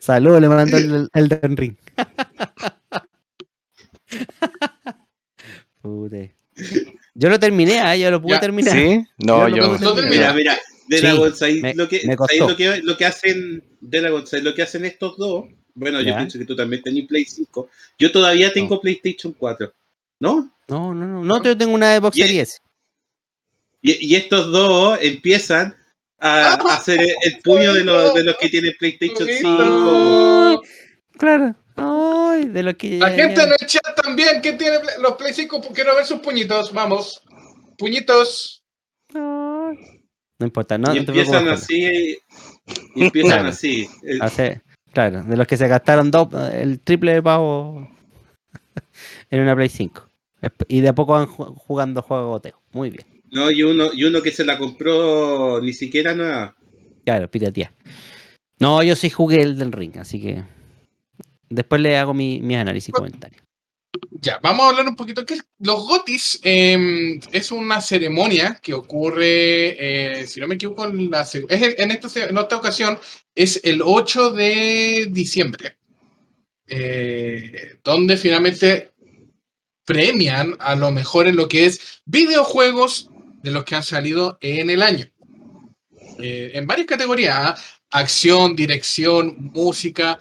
Saludos, le mandó el, el Den Ring. [LAUGHS] Yo lo terminé, ah, yo lo pude Ya, terminar. ¿Sí? No, Yo puedo Mira, mira, de la Sí, González, me- lo que, me ¿sabéis costó. lo que lo que hacen de la González, lo que hacen estos dos, bueno, yo pienso que tú también tenés Play 5. Yo todavía tengo PlayStation 4, ¿no? No, no, no, no, yo tengo una Xbox Y- Series. Y, y estos dos empiezan a, a [LAUGHS] hacer el, puño de los, de los que tienen PlayStation 5. Bonito. Claro. Ay, de lo que La gente en el chat también que tiene los Play 5, quiero ver sus puñitos, vamos. Puñitos. Ay. No importa, no, y no te empiezan así, y empiezan Claro. así. Hace- claro, de los que se gastaron dos, el triple de pavo [LAUGHS] en una Play 5. Esp- Y de a poco van ju- jugando juegos goteo. Muy bien. No, y uno, y uno que se la compró ni siquiera nueva. Claro, piratear. No, yo sí jugué el del ring, así que después le hago mi, mi análisis y comentarios. Ya, vamos a hablar un poquito. que Los Gotis eh, es una ceremonia que ocurre, eh, si no me equivoco, en, la es en, esta, ocasión es el 8 de diciembre, eh, donde finalmente premian a lo mejor en lo que es videojuegos de los que han salido en el año. Eh, en varias categorías, ¿ah? acción, dirección, música.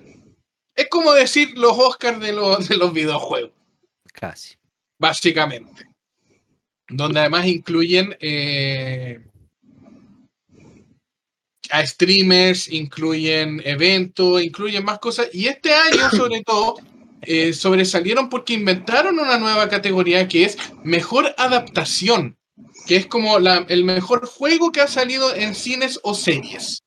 Es como decir los Oscars de de los videojuegos, Casi. básicamente. Donde además incluyen eh, a streamers, incluyen eventos, incluyen más cosas. Y este año, [COUGHS] sobre todo, eh, sobresalieron porque inventaron una nueva categoría que es mejor adaptación, que es como la- el mejor juego que ha salido en cines o series.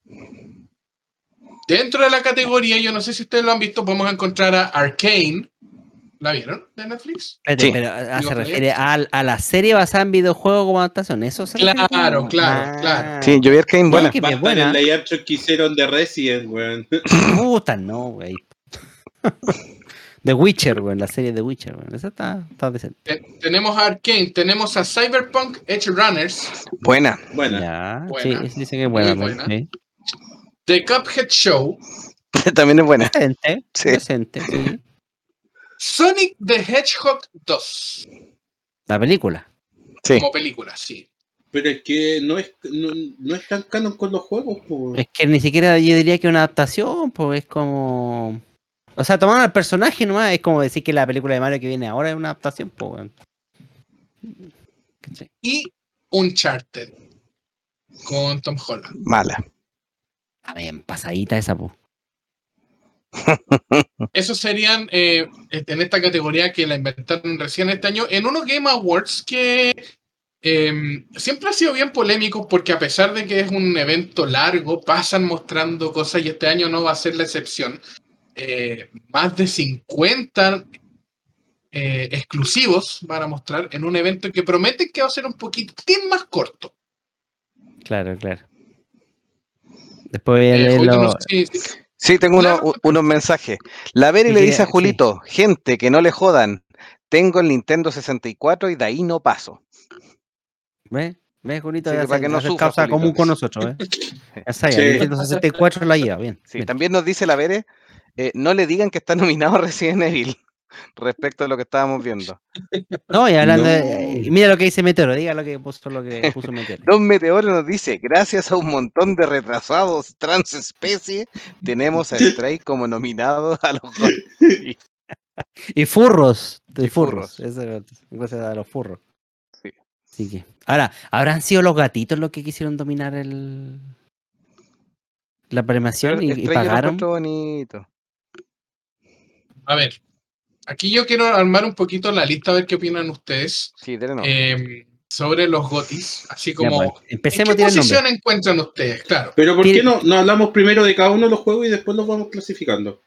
Dentro de la categoría, yo no sé si ustedes lo han visto, podemos encontrar a Arcane. ¿La vieron de Netflix? Sí. pero ah, Digo, se refiere a, a la serie basada en videojuego como adaptación. ¿Eso se refiere? Claro, claro, claro. Sí, yo vi Arcane buena. que a buena. el lay action que hicieron de Resident, weón. Puta, no, güey. [LAUGHS] The Witcher, güey, la serie de Witcher, güey. Esa está, está decente. Te- tenemos a Arcane, tenemos a Cyberpunk Edge Runners, Buena. Buena. Ya, Buena. sí, sí, dice que es buena. Buena. sí. The Cuphead Show, [LAUGHS] También es buena. Decente, Sí. decente, sí. Sonic the Hedgehog 2, La película. Sí. como película, sí. Pero es que no es, no, no es tan canon con los juegos, po. Es que ni siquiera yo diría que es una adaptación, pues es como. O sea, tomaron al personaje nomás, es como decir que la película de Mario que viene ahora es una adaptación, pues. Y Uncharted, con Tom Holland. Mala. A ver, pasadita esa, pues. [LAUGHS] Esos serían eh, en esta categoría que la inventaron recién este año, en unos Game Awards que eh, siempre ha sido bien polémico porque a pesar de que es un evento largo, pasan mostrando cosas y este año no va a ser la excepción. Eh, más de 50 eh, exclusivos van a mostrar en un evento que promete que va a ser un poquitín más corto. Claro, claro. Después voy a leer no sé si- Sí, tengo uno- Claro. unos mensajes. La Veri Sí, le dice a sí. Julito, gente, que no le jodan. Tengo el Nintendo 64 y de ahí no paso. ¿Ves? ¿Ves, Julito? Sí, Ya para se- que no sufra, causa Julito. común con nosotros, ¿eh? [LAUGHS] Ya Sí. el Nintendo 64 la lleva, bien. Sí, bien. también nos dice la Vere, eh, no le digan que está nominado [LAUGHS] Resident Evil respecto a lo que estábamos viendo. [LAUGHS] No, y hablando No. de. y Mira lo que dice Meteoro, diga lo que puso, lo que puso Meteoro. [LAUGHS] Don Meteoro nos dice, gracias a un montón de retrasados transespecie, tenemos a [LAUGHS] Stray como nominado a los Gotti". Y furros. Y Y furros. furros. Eso es gracias a los furros. Sí. Así que. Ahora, ¿habrán sido los gatitos los que quisieron dominar el. la premiación y, y lo pagaron? bonito. A ver, aquí yo quiero armar un poquito la lista a ver qué opinan ustedes. Sí, dele no. eh, sobre los gotis, así Ya, como pues, empecemos ¿en qué tirar el nombre. posición encuentran ustedes? Claro. Pero ¿por Tiene- qué no, no hablamos primero de cada uno de los juegos y después los vamos clasificando?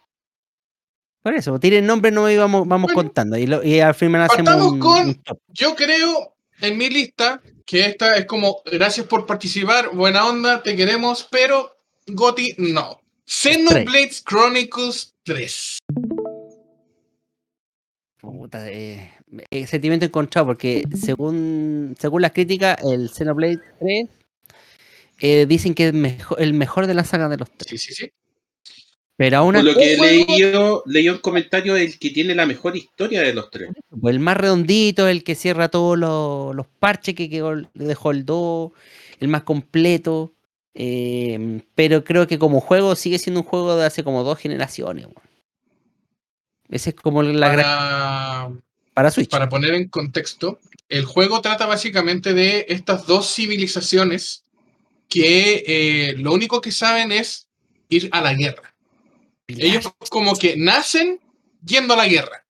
Por eso, tiren nombre, no íbamos, vamos Bueno. contando. Y, lo- y al final hacemos Partamos un, con- un top. Yo creo en mi lista que esta es como gracias por participar, buena onda, te queremos, pero Goti no. Xenoblade Chronicles 3. Puta, eh, eh, sentimiento encontrado, porque según, según las críticas, el Xenoblade 3 eh, dicen que es el mejor de la saga de los tres. Sí, sí, sí. Pero aún Por lo así, que juego- leído, leí un comentario el que tiene la mejor historia de los tres. pues, el más redondito, el que cierra todos los, los parches que dejó el 2, el más completo. eh, pero creo que como juego sigue siendo un juego de hace como dos generaciones. weón. Ese es como la gran. Para, Para Switch. para poner en contexto, el juego trata básicamente de estas dos civilizaciones que eh, lo único que saben es ir a la guerra. Ellos como que nacen yendo a la guerra.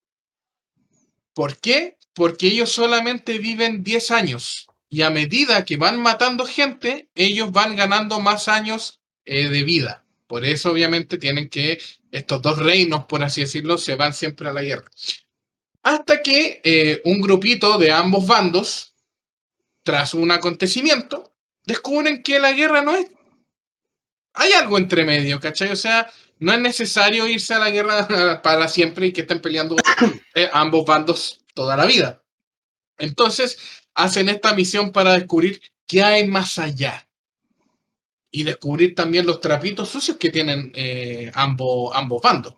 ¿Por qué? Porque ellos solamente viven 10 años y a medida que van matando gente, ellos van ganando más años eh, de vida. Por eso obviamente tienen que, estos dos reinos, por así decirlo, se van siempre a la guerra. Hasta que eh, un grupito de ambos bandos, tras un acontecimiento, descubren que la guerra no es... Hay algo entre medio, ¿cachai? O sea, no es necesario irse a la guerra [LAUGHS] para siempre y que estén peleando [COUGHS] eh, ambos bandos toda la vida. Entonces, hacen esta misión para descubrir qué hay más allá. Y descubrir también los trapitos sucios que tienen eh, ambos, ambos bandos.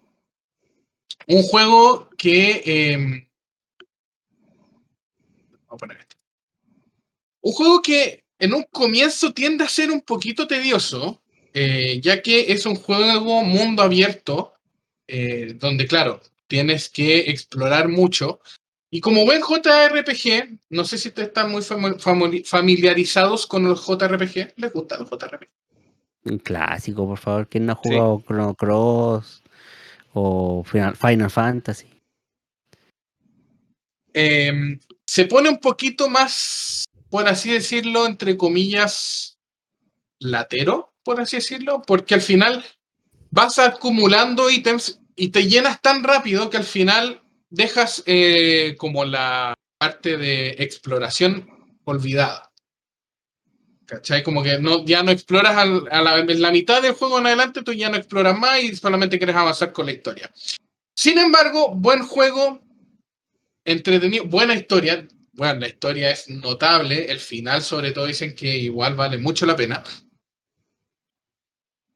Un juego que eh, a poner este. Un juego que en un comienzo tiende a ser un poquito tedioso, eh, ya que es un juego mundo abierto, eh, donde, claro, tienes que explorar mucho. Y como buen JRPG, no sé si ustedes están muy fami- famili- familiarizados con los JRPG. ¿Les gustan los JRPG? Un clásico, por favor. ¿Quién no ha Sí. jugado Chrono Cross o Final, Final Fantasy? Eh, se pone un poquito más, por así decirlo, entre comillas, latero, por así decirlo, porque al final vas acumulando ítems y te llenas tan rápido que al final dejas eh, como la parte de exploración olvidada. ¿Cachai? Como que no, ya no exploras a la, la mitad del juego en adelante, tú ya no exploras más y solamente quieres avanzar con la historia. Sin embargo, buen juego, entretenido, buena historia. Bueno, la historia es notable. El final, sobre todo, dicen que igual vale mucho la pena.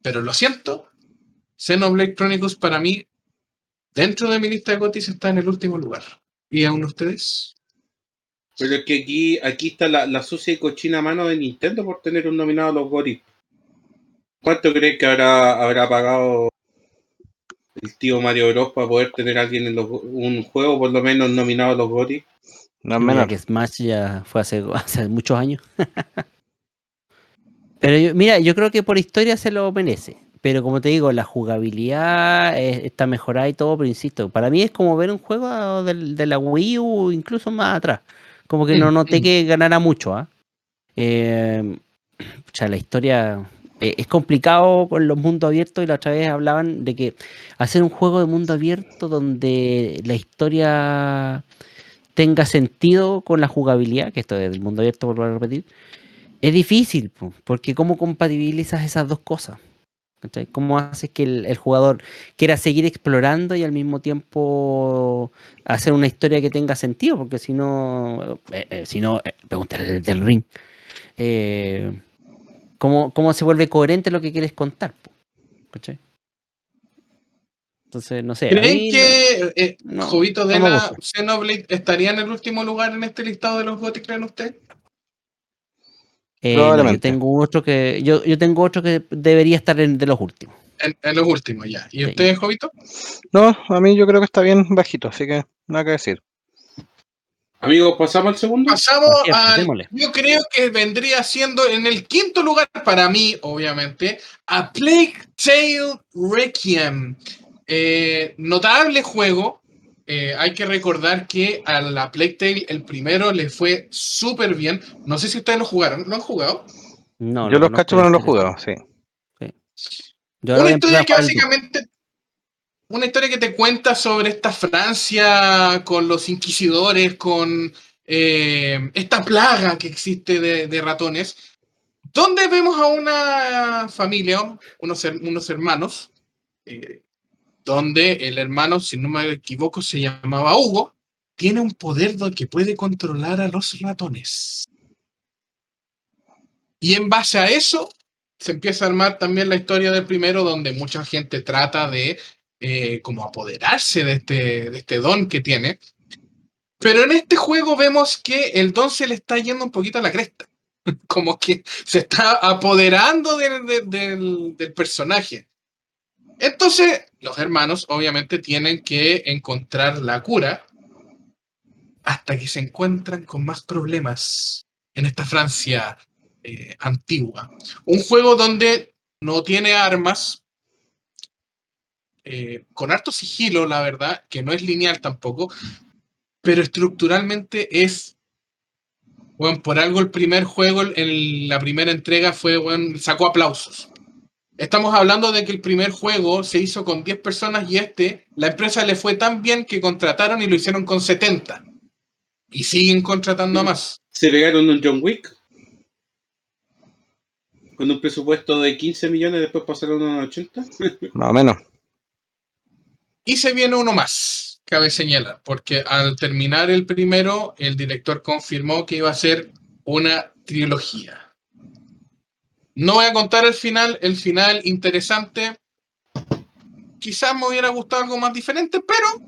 Pero lo siento, Xenoblade Chronicles para mí, dentro de mi lista de gotis, está en el último lugar. ¿Y aún ustedes? Pero es que aquí, aquí está la, la sucia y cochina mano de Nintendo por tener un nominado a los GOTY. ¿Cuánto crees que habrá, habrá pagado el tío Mario Bros para poder tener a alguien en los, un juego por lo menos nominado a los GOTY? No menor. que Smash ya fue hace, [LAUGHS] hace muchos años. [LAUGHS] Pero yo- mira, yo creo que por historia se lo merece. Pero como te digo, la jugabilidad eh, está mejorada y todo, pero insisto, para mí es como ver un juego del- de la Wii U incluso más atrás. Como que no Mm, noté que ganara mucho, ¿ah? Eh, pucha, la historia eh, es complicado con los mundos abiertos y la otra vez hablaban de que hacer un juego de mundo abierto donde la historia tenga sentido con la jugabilidad, que esto es del mundo abierto, por a repetir, es difícil, po, porque ¿cómo compatibilizas esas dos cosas? ¿Cachai? ¿Cómo haces que el, el jugador quiera seguir explorando y al mismo tiempo hacer una historia que tenga sentido? Porque si no, eh, eh, si no, eh, pregúntale del, ring. Eh, ¿cómo, ¿Cómo se vuelve coherente lo que quieres contar? ¿Cachai? Entonces, no sé. ¿Creen que no, Jovito de no la. Xenoblade estaría en el último lugar en este listado de los GOTY, creen ustedes? Eh, no, yo Probablemente. tengo otro que yo, yo tengo otro que debería estar en de los últimos. En, en los últimos ya. ¿Y Sí. ustedes, Jovito? No, a mí yo creo que está bien bajito, así que nada que decir. Amigos, ¿pasamos al segundo? Pasamos Así es, al. démosle. Yo creo que vendría siendo en el quinto lugar para mí, obviamente, a Plague Tale Requiem. Eh, notable juego. Eh, hay que recordar que a la Plague Tale el primero le fue súper bien. No sé si ustedes lo jugaron. ¿Lo han jugado? No, yo lo los conozco cacho, pero no los he jugado, sí. Yo ahora Una historia que básicamente. Una historia que te cuenta sobre esta Francia con los inquisidores, con eh, esta plaga que existe de, de ratones, donde vemos a una familia, unos, unos hermanos, eh, donde el hermano, si no me equivoco, se llamaba Hugo, tiene un poder que puede controlar a los ratones. Y en base a eso, se empieza a armar también la historia del primero, donde mucha gente trata de eh, como apoderarse de este, de este don que tiene. Pero en este juego vemos que el don se le está yendo un poquito a la cresta. [LAUGHS] Como que se está apoderando del- del personaje. Entonces, los hermanos obviamente tienen que encontrar la cura hasta que se encuentran con más problemas en esta Francia eh, antigua. Un juego donde no tiene armas, eh, con harto sigilo, la verdad, que no es lineal tampoco, pero estructuralmente es, bueno, por algo el primer juego, en la primera entrega fue, bueno, sacó aplausos. Estamos hablando de que el primer juego se hizo con 10 personas y este, la empresa le fue tan bien que contrataron y lo hicieron con 70. Y siguen contratando a más. Se pegaron un John Wick con un presupuesto de 15 millones, después pasaron a 80. [LAUGHS] Más o menos. Y se viene uno más, cabe señalar, porque al terminar el primero, el director confirmó que iba a ser una trilogía. No voy a contar el final, el final interesante. Quizás me hubiera gustado algo más diferente, pero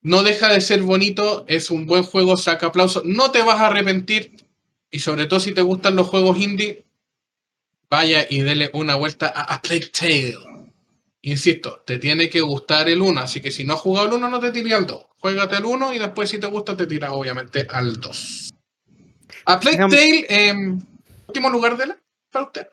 no deja de ser bonito, es un buen juego, saca aplausos, no te vas a arrepentir. Y sobre todo si te gustan los juegos indie, vaya y dele una vuelta a, a Plague Tale. Insisto, te tiene que gustar el 1, así que si no has jugado el 1, no te tires al 2. Juégate el 1 y después si te gusta te tiras obviamente al 2. A Plague Tale, em, último lugar de la para usted.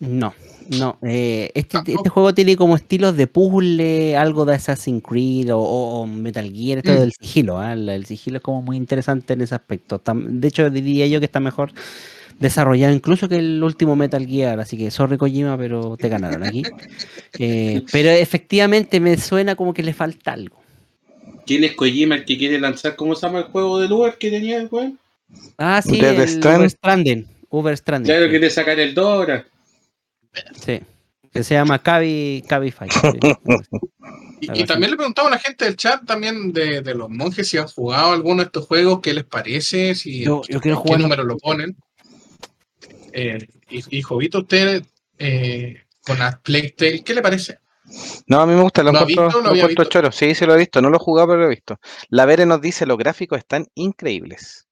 No, no. eh, este, este juego tiene como estilos de puzzle, algo de Assassin's Creed o, Metal Gear, esto Mm. del sigilo. ¿ah? El, el sigilo es como muy interesante en ese aspecto. De hecho, diría yo que está mejor desarrollado incluso que el último Metal Gear. Así que sorry Kojima, pero te ganaron aquí. [LAUGHS] Eh, pero efectivamente me suena como que le falta algo. ¿Quién es Kojima el que quiere lanzar, cómo se llama el juego del Uber que tenía el weón? Ah, sí, Death el Strand- Stranding. Uber Stranding. Claro, sí. quiere sacar el 2 ahora. Sí. Que se llama Cavi, Cabify. [LAUGHS] sí. Y, también le preguntaba a la gente del chat también de, de los monjes si han jugado alguno de estos juegos, qué les parece, si Yo, yo quiero qué jugar. número lo ponen. Eh, y, y Jovito, usted eh, con la Plague Tale, ¿qué le parece? No, a mí me gusta, lo ¿Lo ha encuentro, visto? ¿Lo lo había encuentro visto? choro. Sí, sí lo he visto. No lo he jugado, pero lo he visto. La Vere nos dice, los gráficos están increíbles.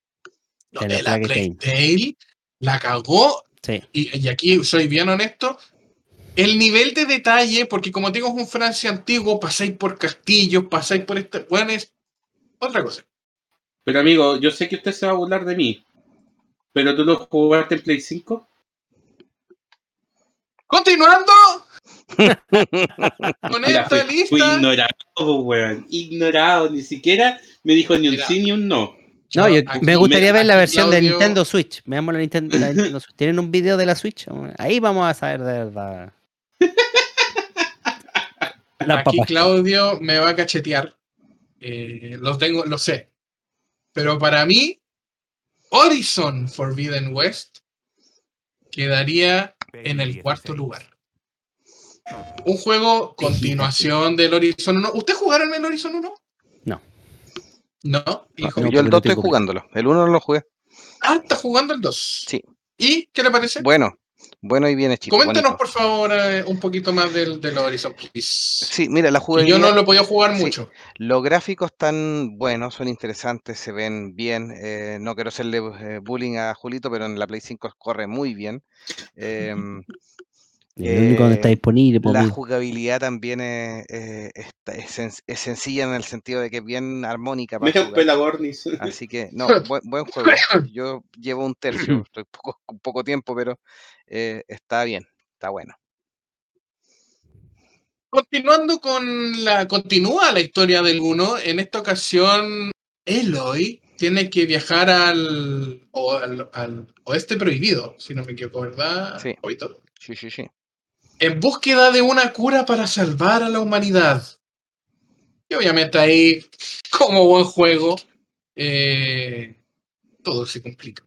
No, De la eh, la cagó Sí. y, y aquí soy bien honesto, el nivel de detalle, porque como digo, es un Francia antiguo, pasáis por castillos, pasáis por este, bueno, es otra cosa. Pero amigo, yo sé que usted se va a burlar de mí. Pero tú lo jugaste en Play 5. Continuando [LAUGHS] con Mira, esta fui, fui lista. ignorado, weón. Ignorado. Ni siquiera me dijo ni un Mira. sí ni un no. No, yo, me gustaría me- ver la versión de Nintendo Switch. Veamos la Nintendo, la Nintendo Switch. ¿Tienen un video de la Switch? Ahí vamos a saber de verdad. La Aquí. Claudio me va a cachetear. Eh, lo tengo, lo sé. Pero para mí, Horizon Forbidden West quedaría en el cuarto lugar. Un juego continuación del Horizon 1. ¿Usted jugaron el Horizon 1? No. No, hijo. No, Yo el porque 2 no estoy jugándolo. El 1 no lo jugué. Ah, está jugando el 2. Sí. ¿Y qué le parece? Bueno, bueno y bien hechito. Coméntenos, bonito. por favor, eh, un poquito más del, del Horizon, please. Sí, mira, la jugabilidad. yo no lo podido jugar Sí. mucho. Los gráficos están buenos, son interesantes, se ven bien. eh, no quiero hacerle eh, bullying a Julito, pero en la Play 5 corre muy bien. [LAUGHS] Em, El único donde está Eh, disponible. pues, la jugabilidad también es, eh, es sen- es sencilla en el sentido de que es bien armónica para. Así que, [LAUGHS] no, buen, buen juego. [LAUGHS] Yo llevo un tercio, estoy poco, con poco tiempo, pero eh, está bien, está bueno. Continuando con la. Continúa la historia del 1. En esta ocasión, Eloy tiene que viajar al, o- al, al oeste prohibido, si no me equivoco, ¿verdad? Sí, sí, sí. En búsqueda de una cura para salvar a la humanidad. Y obviamente ahí, como buen juego, eh, todo se complica.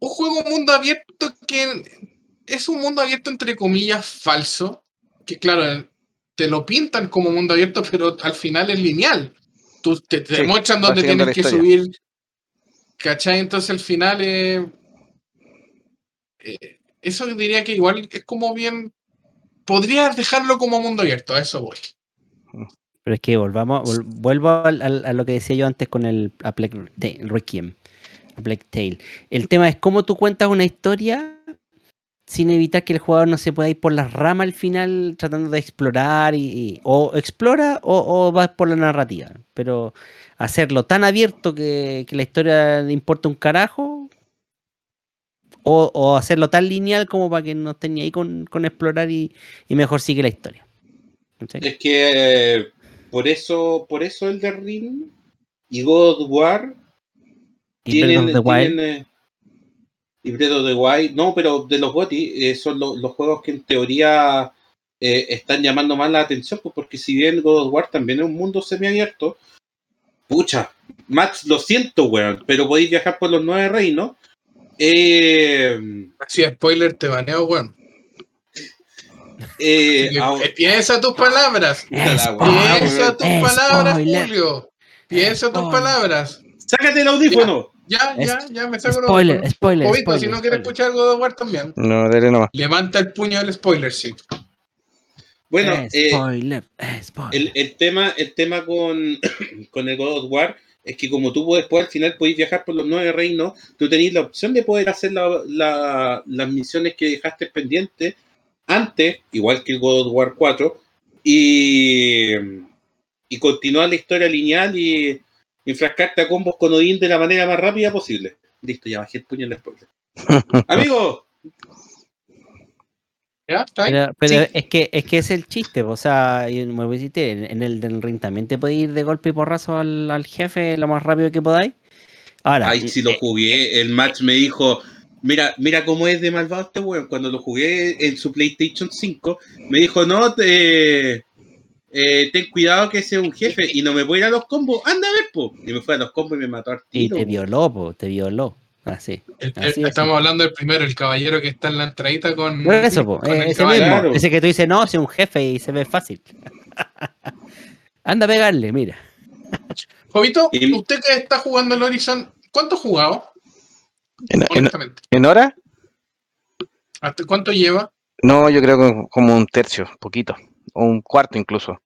Un juego mundo abierto que es un mundo abierto entre comillas falso, que claro, te lo pintan como mundo abierto, pero al final es lineal. Tú te, te Sí, muestran va dónde tienes que subir. ¿Cachai? Entonces al final es... eh, eso diría que igual es como bien... Podrías dejarlo como mundo abierto, a eso voy. Pero es que volvamos, vol- vuelvo al- a lo que decía yo antes con el a Plague Tale, Requiem, a Plague Tale. El tema es cómo tú cuentas una historia sin evitar que el jugador no se pueda ir por las ramas al final tratando de explorar y, o explora o, vas por la narrativa. Pero hacerlo tan abierto que, que la historia le importa un carajo o, o hacerlo tan lineal como para que no estén ahí con, con explorar y, y mejor sigue la historia. Es que eh, por eso, por eso el de Ring y God of War Y Breath tienen, of the Wild. tienen, eh, y Breath of the Wild, no, pero de los GOTY eh, son lo- los juegos que en teoría eh, están llamando más la atención, pues, porque si bien God of War también es un mundo semiabierto, pucha, Max, lo siento, weón, pero podéis viajar por los nueve reinos. Eh, Así, spoiler, te baneo, weón. eh, piensa tus palabras. [LAUGHS] Piensa tus palabras, spoiler. Julio. Piensa tus Spoiler. palabras. Sácate el audífono. Ya, ya, ya me saco los Spoiler, audífonos. spoiler, Jovito, spoiler, si no quieres spoiler. escuchar God of War también, No, dale nomás. levanta el puño del spoiler, sí. Bueno, eh, spoiler, eh, spoiler. el, el tema, el tema con, [COUGHS] con el God of War es que como tú después al final podéis viajar por los nueve reinos, tú tenéis la opción de poder hacer la- la- las misiones que dejaste pendientes antes, igual que el God of War 4, y, y continuar la historia lineal y enfrascarte a combos con Odín de la manera más rápida posible. Listo, ya bajé el puño en el spoiler. [LAUGHS] Amigo, ¿Ya? ¿Está ahí? Pero, pero Sí. es que es que es el chiste, o sea, y me dijiste, en, en el del ring también te podéis ir de golpe y porrazo al, al jefe lo más rápido que podáis. Ahora, Ay, si lo eh, jugué, el match me dijo, mira, mira cómo es de malvado este weón. Cuando lo jugué en su PlayStation 5, me dijo, no, te, eh, ten cuidado que ese es un jefe y no me voy a ir a los combos, anda a ver, po. Y me fue a los combos y me mató al y tiro. te po. violó, po, te violó. Así. El- el- Así es. estamos hablando del primero, el caballero que está en la entradita con. Por eso, po, con eh, ese mismo. Que tú dices, no, es un jefe y se ve fácil. [LAUGHS] Anda a pegarle, mira. [LAUGHS] Jovito, Y- usted que está jugando el Horizon, ¿cuánto ha jugado? ¿En, Honestamente. en hora? ¿Hasta cuánto lleva? No, yo creo que como un tercio, poquito, o un cuarto incluso.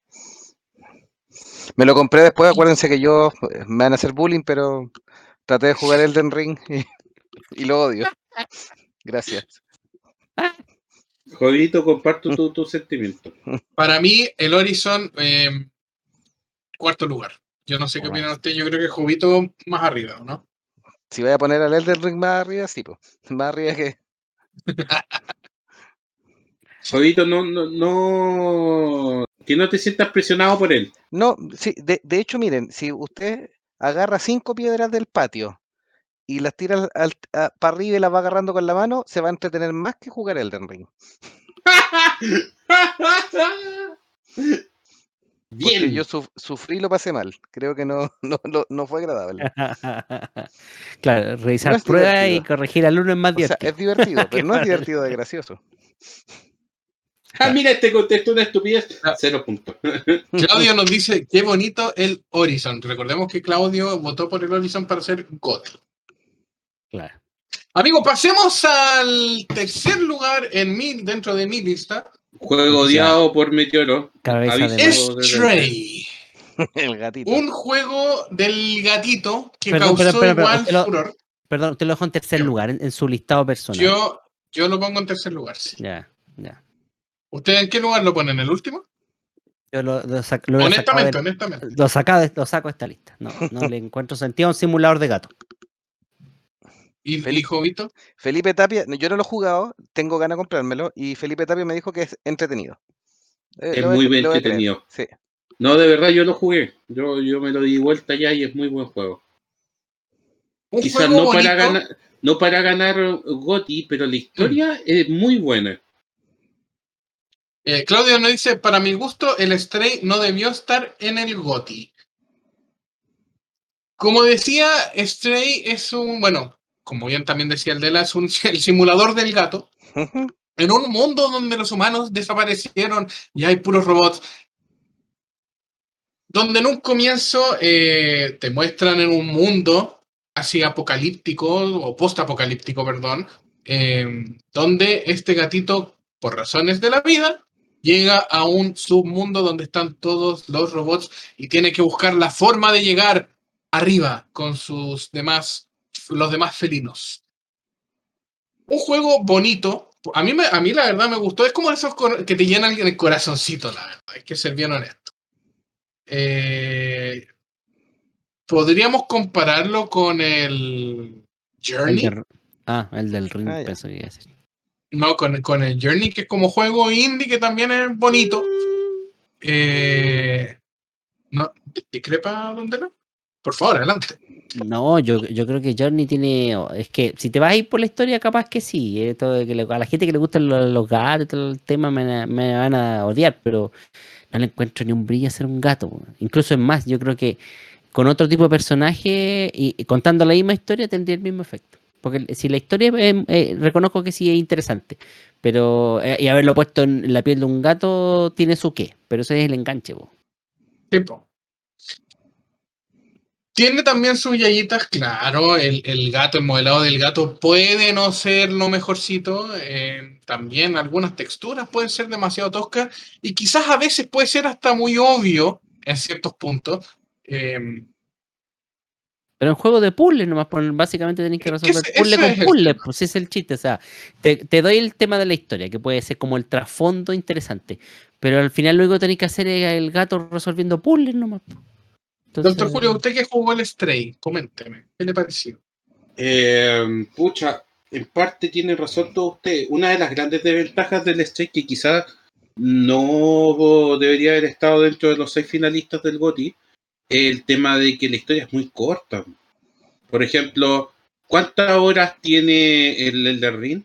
Me lo compré después, acuérdense que yo eh, me van a hacer bullying, pero traté de jugar Elden Ring y, [LAUGHS] y lo odio. Gracias. Jodito, comparto tu, tu sentimiento. [LAUGHS] Para mí, el Horizon, eh, cuarto lugar. Yo no sé qué opinan ustedes, yo creo que Jovito más arriba, ¿no? Si voy a poner al Elden Ring más arriba, sí, pues. [LAUGHS] Más arriba que. Jodito, no, no, no, que no te sientas presionado por él. No, sí, de, de hecho, miren, si usted agarra cinco piedras del patio y las tira para arriba y las va agarrando con la mano, se va a entretener más que jugar Elden Ring. [LAUGHS] Porque Bien. yo suf- sufrí y lo pasé mal. Creo que no, [LAUGHS] no, no, no fue agradable. [LAUGHS] claro, revisar pruebas y corregir al uno es más O sea, divertido. es divertido, pero no es divertido de gracioso. [LAUGHS] Ah, mira, este contestó una estupidez. Ah. Cero puntos. [LAUGHS] Claudio nos dice, qué bonito el Horizon. Recordemos que Claudio votó por el Horizon para ser GOT. Claro. Amigo, pasemos al tercer lugar en mi, dentro de mi lista. Juego odiado por Meteoro. Stray. [LAUGHS] El gatito. Un juego del gatito que Perdón, causó pero, igual lo- furor. Perdón, usted lo dejó en tercer lugar en, en su listado personal. Yo, yo lo pongo en tercer lugar. sí. Ya, ya. ¿Usted en qué lugar lo pone? ¿En el último? Yo lo, lo sac- lo he sacado honestamente, de- honestamente. lo, saca de- lo saco de esta lista. No, no le encuentro sentido a un simulador de gato. ¿Y, Felipe. Jovito? Felipe Tapia, yo no lo he jugado, tengo ganas de comprármelo, y Felipe Tapia me dijo que es entretenido. Eh, Es muy bien entretenido. Sí. No, de verdad, yo lo jugué. Yo, yo me lo di vuelta ya y es muy buen juego. Quizás no para, ganar, no para ganar GOTI, pero la historia es muy buena. Eh, Claudio nos dice, para mi gusto, el Stray no debió estar en el GOTI. Como decía, Stray es un, bueno, como bien también decía el Dela, es un, [LAUGHS] el simulador del gato. En un mundo donde los humanos desaparecieron y hay puros robots. Donde en un comienzo eh, te muestran en un mundo así apocalíptico o post-apocalíptico, perdón, eh, donde este gatito, por razones de la vida, llega a un submundo donde están todos los robots y tiene que buscar la forma de llegar arriba con sus demás, los demás felinos. Un juego bonito. A mí, me, a mí la verdad me gustó. Es como esos que te llenan el corazoncito, la verdad. Hay que ser bien honesto. Eh, Podríamos compararlo con el El Journey. de- ah, el del ring, Ah, No, con, con el Journey, que es como juego indie, que también es bonito. Eh, no, ¿Discrepa dónde no? Por favor, adelante. No, yo, yo creo que Journey tiene. Es que si te vas a ir por la historia, capaz que sí. eh, todo que a la gente que le gustan los, gatos y todo el tema me, me van a odiar, pero no le encuentro ni un brillo a ser un gato. Incluso es más, yo creo que con otro tipo de personaje y, y contando la misma historia tendría el mismo efecto. Porque si la historia, eh, eh, reconozco que sí es interesante, pero eh, y haberlo puesto en la piel de un gato tiene su qué, pero ese es el enganche. po. Tipo. Tiene también sus yayitas, claro. El, el gato, el modelado del gato puede no ser lo mejorcito. eh, también algunas texturas pueden ser demasiado toscas. Y quizás a veces puede ser hasta muy obvio en ciertos puntos. Pero en juego de puzzles nomás, pues, básicamente tenés que Es que resolver ese- puzzle con es puzzle, pues ese es el chiste. O sea, te, te doy el tema de la historia, que puede ser como el trasfondo interesante. Pero al final luego tenés que hacer el, el gato resolviendo puzzles nomás. pues. Entonces, Doctor Julio, usted que jugó el Stray, coménteme, ¿qué le pareció? Eh, pucha, en parte tiene razón todo usted. Una de las grandes desventajas del Stray que quizás no debería haber estado dentro de los seis finalistas del GOTY es el tema de que la historia es muy corta. Por ejemplo, ¿cuántas horas tiene el Elder Ring?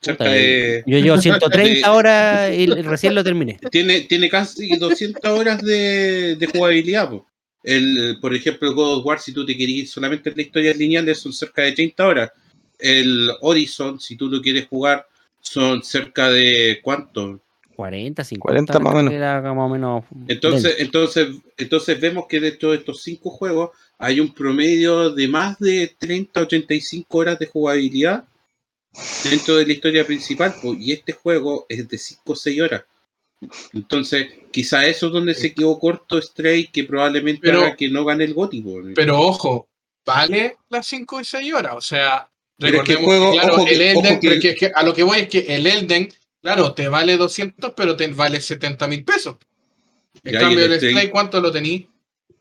Cerca de- Yo llevo [LAUGHS] 130 de- horas y [LAUGHS] recién lo terminé. tiene, tiene casi 200 horas de, de jugabilidad. po. El, por ejemplo, el God of War, si tú te quieres ir solamente en la historia lineales, son cerca de 30 horas. El Horizon, si tú lo quieres jugar, son cerca de ¿cuánto? 40, 50. 40 más o menos. Era más o menos Entonces, entonces, entonces vemos que dentro de estos cinco juegos hay un promedio de más de 30 o 35 horas de jugabilidad dentro de la historia principal, y este juego es de 5 o 6 horas. Entonces, quizá eso es donde se quedó corto Stray, que probablemente Pero- haga que no gane el gótico. Pero ojo, vale las 5 y 6 horas. O sea, Pero es que el recordemos juego- claro, ojo el Elden, ojo que- pero que- que a lo que voy es que el Elden, claro, te vale 200, pero te vale 70 mil pesos. En Ya, cambio, el el Stray- ¿cuánto lo tení?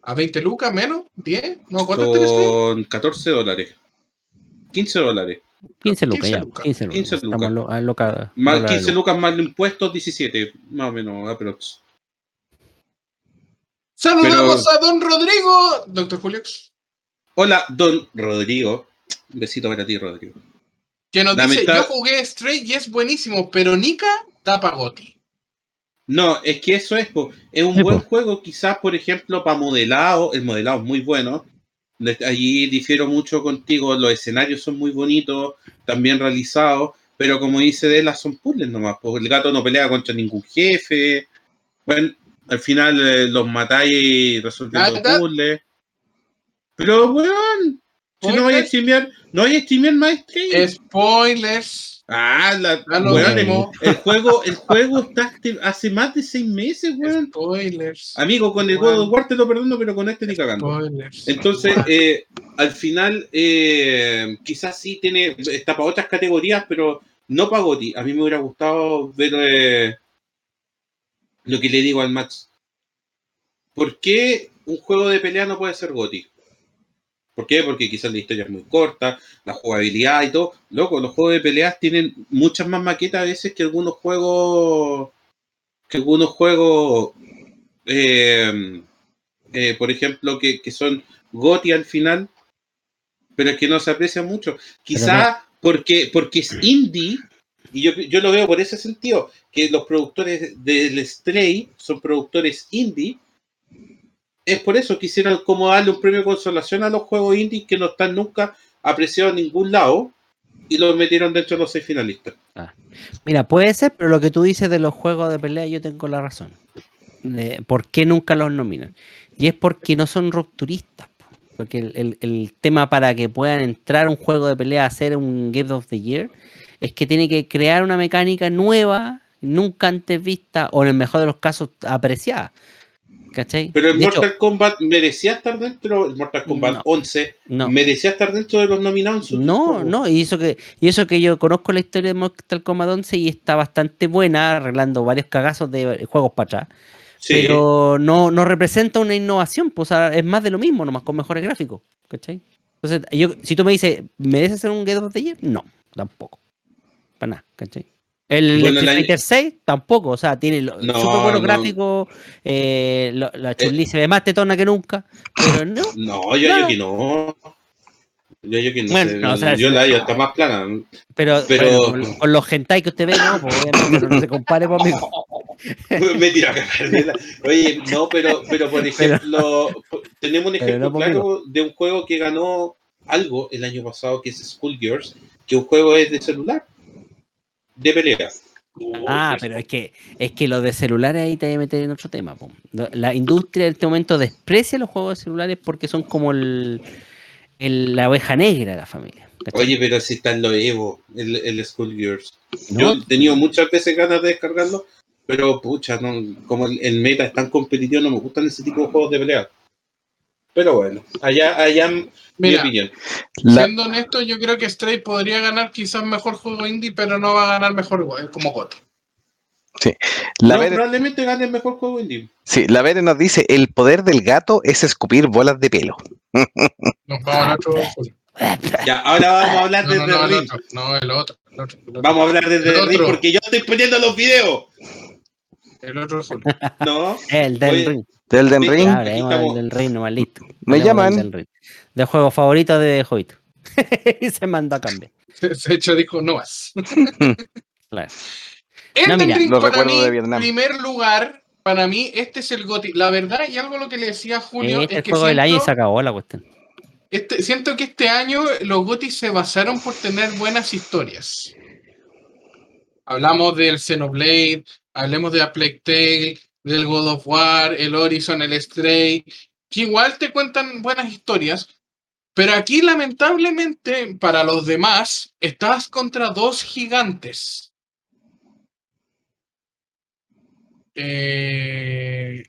¿A 20 lucas menos? ¿10? ¿No? ¿Cuánto? Son 14 dólares. 15 dólares. 15 lucas 15 ya. lucas. 15 lucas. 15 Estamos lucas. lo- a loca- Más de 15 lucas. más impuestos, 17, más o menos, aprox. Saludamos Pero- a Don Rodrigo, doctor Julio, Hola, don Rodrigo. Un besito para ti, Rodrigo. Que nos dice, yo jugué Stray y es buenísimo, pero Nika da pagoti. No, es que eso es, po. es un Sí, buen po. juego, quizás, por ejemplo, para modelado. El modelado es muy bueno. Allí difiero mucho contigo. Los escenarios son muy bonitos, también realizados. Pero como dice Dela, son puzzles nomás. Porque el gato no pelea contra ningún jefe. Bueno, al final eh, los matáis resolviendo Nada. puzzles. Pero, weón, si no voy a streamear, no voy a streamear más stream. Spoilers. Ah, la, weón, el, el juego, el juego está hace más de seis meses, weón. Spoilers. Amigo, con el Bueno. God of War te lo perdono, pero con este ni cagando. Spoilers. Entonces, eh, al final, eh, quizás sí tiene, está para otras categorías, pero no para GOTY. A mí me hubiera gustado ver eh, lo que le digo al Max. ¿Por qué un juego de pelea no puede ser GOTY? ¿Por qué? Porque quizás la historia es muy corta, la jugabilidad y todo. Loco, los juegos de peleas tienen muchas más maquetas a veces que algunos juegos. que algunos juegos. eh, eh, por ejemplo, que, que son GOTY al final, pero es que no se aprecia mucho. Quizá porque, porque es indie, y yo, yo lo veo por ese sentido, que los productores del Stray son productores indie. Es por eso quisieran como darle un premio de consolación a los juegos indie que no están nunca apreciados en ningún lado y los metieron dentro de los seis finalistas. Mira, puede ser, pero lo que tú dices de los juegos de pelea, yo tengo la razón. ¿Por qué nunca los nominan? Y es porque no son rupturistas. po. Porque el, tema para que puedan entrar un juego de pelea a ser un Game of the Year es que tiene que crear una mecánica nueva, nunca antes vista, o en el mejor de los casos apreciada. ¿Cachai? Pero el De hecho, Mortal Kombat merecía estar dentro, el Mortal Kombat No. 11 no. merecía estar dentro de los nominados. No, no, y eso que y eso que yo conozco la historia de Mortal Kombat 11 y está bastante buena, arreglando varios cagazos de juegos para atrás, Sí. pero no, no representa una innovación, pues o sea, es más de lo mismo, nomás con mejores gráficos, ¿cachai? Entonces, yo, si tú me dices, ¿merece ser un Game of the Year? No, tampoco, para nada, ¿cachai? El Bueno, Street el año- Fighter 6 tampoco, o sea, tiene No, súper buenos no. gráficos, eh, lo- la Chun-Li se ve más tetona que nunca, pero no, No, yo, Claro. yo que no. Yo, yo que no Bueno, sé. no, o sea, yo la yo está más plana. pero, Pero- bueno, con, con los hentai que usted ve, no, pues no se compare conmigo. [LAUGHS] Me tira a cagar Oye, no, pero, pero por [LAUGHS] ejemplo, tenemos un ejemplo no claro de un juego que ganó algo el año pasado, que es Schoolgirls, que un juego es de celular, de pelea. Ah, pero es que es que lo de celulares ahí te voy a meter en otro tema. po. La industria en este momento desprecia los juegos de celulares porque son como el, el- la oveja negra de la familia. ¿cachai? Oye, pero si está en lo Evo, el, el Schoolgirls. No, Yo he tenido muchas veces ganas de descargarlo, pero pucha, no, como el, el meta es tan competitivo, no me gustan ese tipo de juegos de pelea. Pero bueno, allá, allá mi Mira, opinión. La- siendo honesto, yo creo que Stray podría ganar quizás mejor juego indie, pero no va a ganar mejor como la No, Vere- probablemente gane el mejor juego indie. sí, la Vere nos dice, el poder del gato es escupir bolas de pelo. Nos vamos al otro. Ya, ahora vamos a hablar No, desde no, el el ring. otro. No, el otro. El otro, el otro. Vamos a hablar desde El el ring porque yo estoy poniendo los videos. El otro Julio. No, [LAUGHS] el del Oye, ring. Del Den Ring, Ya, hablemos del ring nomás, listo. Me Hablemos llaman. del juego favorito de Jovito. [LAUGHS] y se mandó a cambiar. [LAUGHS] De hecho, dijo no más. [LAUGHS] Claro. Elden mira, Ring lo para recuerdo mí, de Vietnam. primer lugar, para mí, este es el GOTY. La verdad, y algo lo que le decía a Julio, Este es el que juego del año y siento, se acabó la cuestión. este- siento que este año los GOTY se basaron por tener buenas historias. Hablamos del Xenoblade, hablemos de A Plague Tale, del God of War, el Horizon, el Stray, que igual te cuentan buenas historias, pero aquí lamentablemente para los demás estás contra dos gigantes. Eh,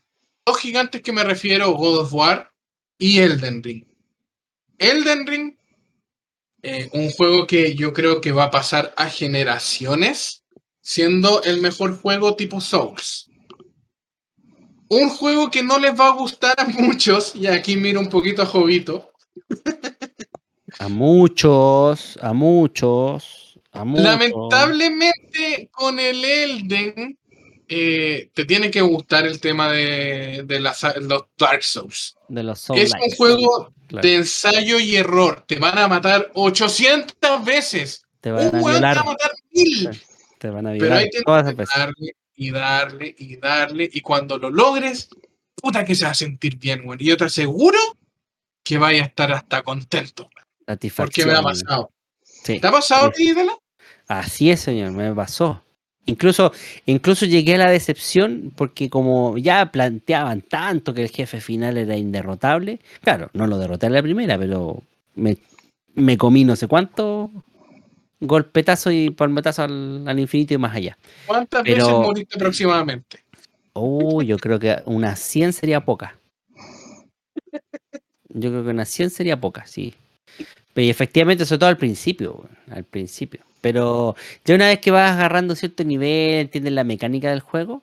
dos gigantes que me refiero, God of War y Elden Ring. Elden Ring, eh, un juego que yo creo que va a pasar a generaciones, siendo el mejor juego tipo Souls. Un juego que no les va a gustar a muchos, y aquí miro un poquito a Jovito, A muchos, a muchos, a muchos. Lamentablemente, con el Elden, eh, te tiene que gustar el tema de, de las- los Dark Souls. De los es un juego claro. de ensayo y error. Te van a matar 800 veces. Te Un van a te violar. va a matar mil. Te van a Pero violar que darle y darle y darle. Y cuando lo logres, puta que se va a sentir bien, güey. Y yo te aseguro que vaya a estar hasta contento. Porque me ha pasado. Sí. ¿Te ha pasado, Sí. Dídela? Así es, señor, me pasó. Incluso, incluso llegué a la decepción porque como ya planteaban tanto que el jefe final era inderrotable, claro, no lo derroté en la primera, pero me, me comí no sé cuánto golpetazo y palmetazo al, al infinito y más allá. ¿Cuántas Pero- veces moriste aproximadamente? Oh, yo creo que unas 100 sería poca. Yo creo que unas 100 sería poca, sí. Pero y efectivamente, sobre todo al principio, al principio. Pero ya una vez que vas agarrando cierto nivel, entiendes la mecánica del juego,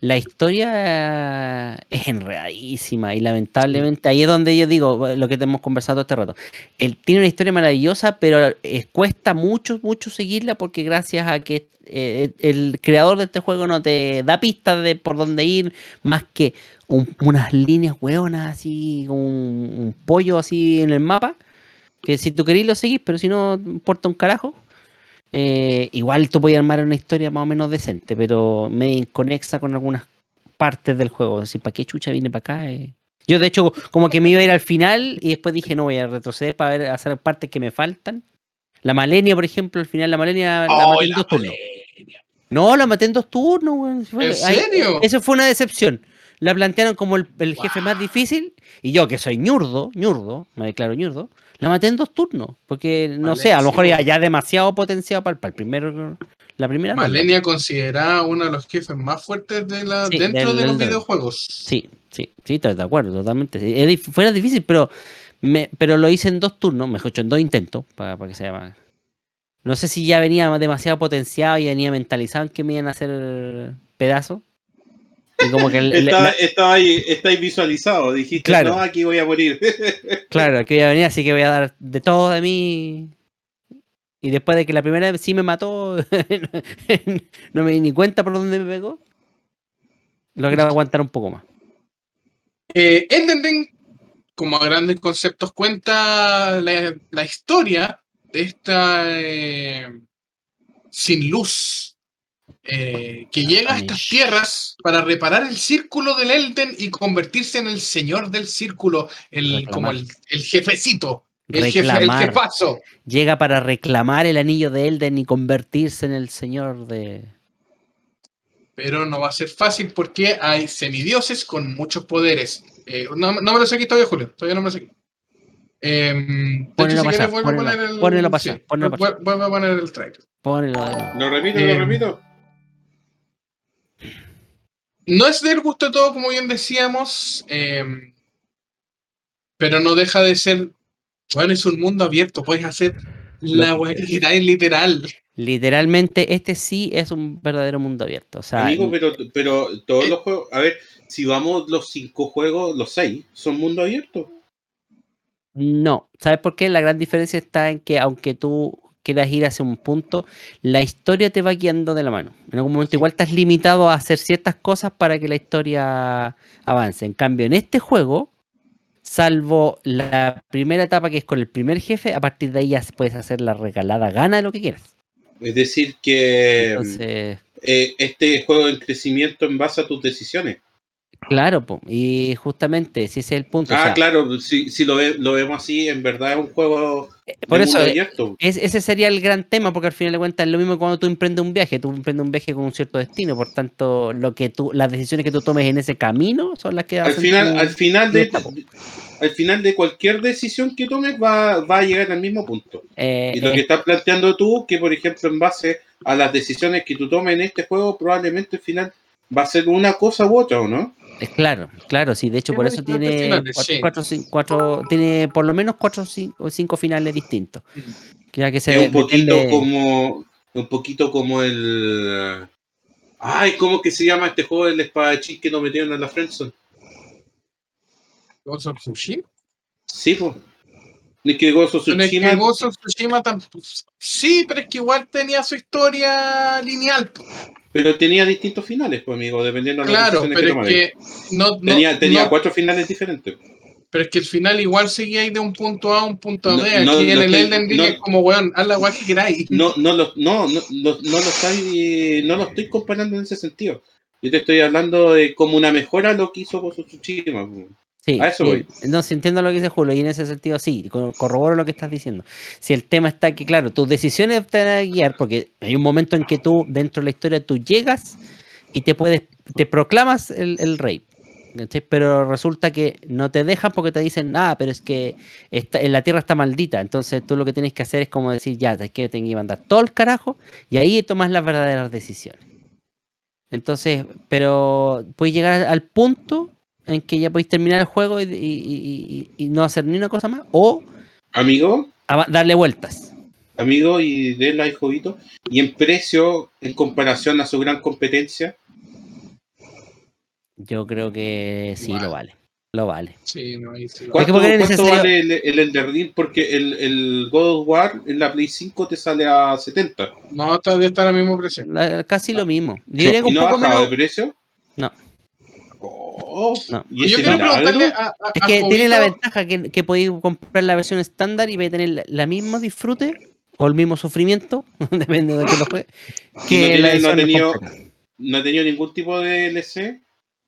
la historia es enredadísima y lamentablemente ahí es donde yo digo lo que hemos conversado este rato. Él tiene una historia maravillosa, pero eh, cuesta mucho, mucho seguirla porque gracias a que eh, el creador de este juego no te da pistas de por dónde ir, más que un- unas líneas hueonas así, un, un pollo así en el mapa, que si tú querís lo seguís, pero si no importa un carajo. Eh, igual tú podías armar una historia más o menos decente, pero me inconexa con algunas partes del juego. Así, ¿para qué chucha vine para acá? Eh, Yo, de hecho, como que me iba a ir al final y después dije, no, voy a retroceder para ver, hacer partes que me faltan. La Malenia, por ejemplo, al final la Malenia la ¡Oh, maté en dos turnos. Malenia! No, la maté en dos turnos, ¿En ahí- serio? Eso fue una decepción. La plantearon como el, el jefe más difícil y yo, que soy ñurdo, ñurdo, me declaro ñurdo, la maté en dos turnos. Porque, no sé, a lo mejor ya, ya demasiado potenciado para, el primer, la primera ronda. Malenia considerada uno de los jefes más fuertes de la, Sí, dentro del- de los del- videojuegos. Sí, sí, sí, estoy de acuerdo, totalmente. Fuera difícil, pero, me, pero lo hice en dos turnos, mejor dicho, en dos intentos, para, para que se llama. No sé si ya venía demasiado potenciado y venía mentalizado en que me iban a hacer pedazos. Y como que el- Está, la- está ahí, está ahí visualizado. Dijiste, Claro. no, aquí voy a morir. [LAUGHS] claro, que iba a venir, así que voy a dar de todo de mí. Y después de que la primera vez sí me mató, [LAUGHS] no me di ni cuenta por dónde me pegó. Logré aguantar un poco más. Eh, Elden Ring, como a grandes conceptos, cuenta la, la historia de esta eh, sin luz eh, que llega a estas tierras para reparar el círculo del Elden y convertirse en el señor del círculo, el, Reclamar. como el, el jefecito, el, jefe, el jefazo. Llega para reclamar el anillo de Elden y convertirse en el señor de. pero no va a ser fácil porque hay semidioses con muchos poderes. Eh, no, no me lo sé aquí todavía, Julio, todavía no me lo sé aquí. Em, de Ponelo pasar, a ponelo- poner el. ponelo pasar, sí, ponelo a poner el trailer. Ponelo. Lo repito, Eh, lo repito. No es del gusto de todo, como bien decíamos, em, pero no deja de ser. Bueno, es un mundo abierto, puedes hacer la weá que queráis, literal. Literalmente, este sí es un verdadero mundo abierto. O sea, Amigo, pero, pero todos eh, los juegos, a ver, si vamos los cinco juegos, los seis, son mundo abierto. No, ¿sabes por qué? La gran diferencia está en que aunque tú quieras ir hacia un punto, la historia te va guiando de la mano. En algún momento igual estás limitado a hacer ciertas cosas para que la historia avance. En cambio, en este juego, salvo la primera etapa que es con el primer jefe, a partir de ahí ya puedes hacer la regalada gana de lo que quieras. Es decir, que Entonces, eh, este juego en crecimiento en base a tus decisiones. claro, po, y justamente si ese es el punto. o Ah, sea, claro, si, si lo, ve- lo vemos así, en verdad es un juego por eso. Es- ese sería el gran tema, porque al final de cuentas es lo mismo que cuando tú emprendes un viaje, tú emprendes un viaje con un cierto destino, por tanto, lo que tú, las decisiones que tú tomes en ese camino son las que Al final, tu- al final de al final de cualquier decisión que tomes va, va a llegar al mismo punto. eh, Y lo eh, que estás planteando tú, que por ejemplo en base a las decisiones que tú tomes en este juego, probablemente al final va a ser una cosa u otra, ¿o no? Es claro, claro, sí, de hecho por eso tiene finales, cuatro, sí. cuatro, tiene por lo menos cuatro o cinco, finales distintos. Ya que se es un poquito depende- como un poquito como el ay cómo que se llama este juego del espadachín que nos metieron en la friendzone Ghost of Tsushima. sí pues ni que Ghost of es que Tsushima Ghost of Tsushima tampoco- Sí, pero es que igual tenía su historia lineal. po. Pero tenía distintos finales pues amigo dependiendo de las Claro, que pero es tomaras. que no, no- tenía, tenía no- cuatro finales diferentes pero es que el final igual seguía ahí de un punto A a un punto B. Aquí en el Elden Ring es como, weón, haz la weá que queráis. no no lo no no, no, no lo estoy no lo estoy comparando en ese sentido yo te estoy hablando de como una mejora a lo que hizo of Tsushima. Sí, A eso voy. no, si entiendo lo que dice Julio, y en ese sentido sí, co- corroboro lo que estás diciendo. Si el tema está que, claro, tus decisiones te van a guiar, porque hay un momento en que tú, dentro de la historia, tú llegas y te puedes, te proclamas el, el rey. Pero resulta que no te dejan porque te dicen, ah, pero es que está, en la tierra está maldita. Entonces tú lo que tienes que hacer es como decir, ya, es que tengo que mandar todo el carajo, y ahí tomas las verdaderas decisiones. Entonces, pero puedes llegar al punto en que ya podéis terminar el juego y, y- y- y- y no hacer ni una cosa más, o amigo darle vueltas. amigo y de la jovito y en precio en comparación a su gran competencia Yo creo que sí Vale. lo vale. Lo vale. Sí, no, ahí sí. ¿cuánto, vale el, el porque el, el God of War en la Play 5 te sale a 70 No, está de estar al mismo precio. La- casi lo mismo. Yo diría que ¿y un no ha poco bajado menos. de precio? No. No. ¿y Yo ese quiero milagro? preguntarle a, a- Es a que tiene la ventaja que, que podéis comprar la versión estándar y vais a tener la, la misma disfrute o el mismo sufrimiento, [LAUGHS] depende de que lo juegue, que tiene- la no ha tenido-. ¿No ha tenido ningún tipo de DLC?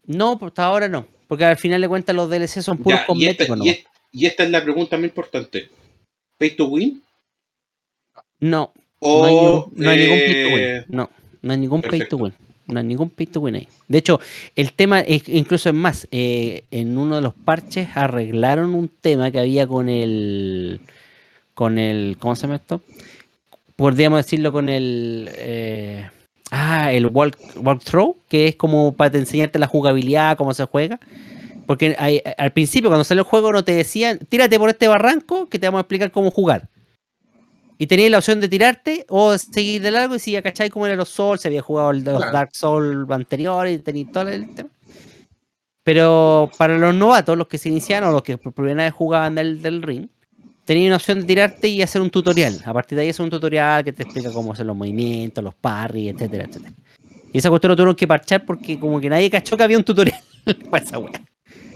No, pues, hasta ahora no. Porque al final de cuentas los DLC son puros Ya, y, esta, cosméticos. y esta es la pregunta más importante. ¿Pay to win? No, ¿O no hay, ningún- no hay ningún pay to win. eh, No, no hay ningún pay to win. Ningún pay win ahí. De hecho, el tema, incluso es más, eh, en uno de los parches arreglaron un tema que había con el. con el. ¿Cómo se llama esto? Podríamos decirlo con el. eh, ah, el walk, walkthrough, que es como para te enseñarte la jugabilidad, cómo se juega. Porque al principio, cuando salió el juego, no te decían, tírate por este barranco que te vamos a explicar cómo jugar. Y tenías la opción de tirarte o seguir de largo y si ya cacháis cómo eran los Souls, se había jugado el de los Claro. Dark Souls anteriores y tenéis todo el tema. Pero para los novatos, los que se iniciaron o los que por primera vez jugaban del, del ring, tenías una opción de tirarte y hacer un tutorial. A partir de ahí hacer un tutorial que te explica cómo hacer los movimientos, los parries, etcétera, etcétera. Y esa cuestión lo tuvieron que parchar porque como que nadie cachó que había un tutorial [LAUGHS] para esa wea.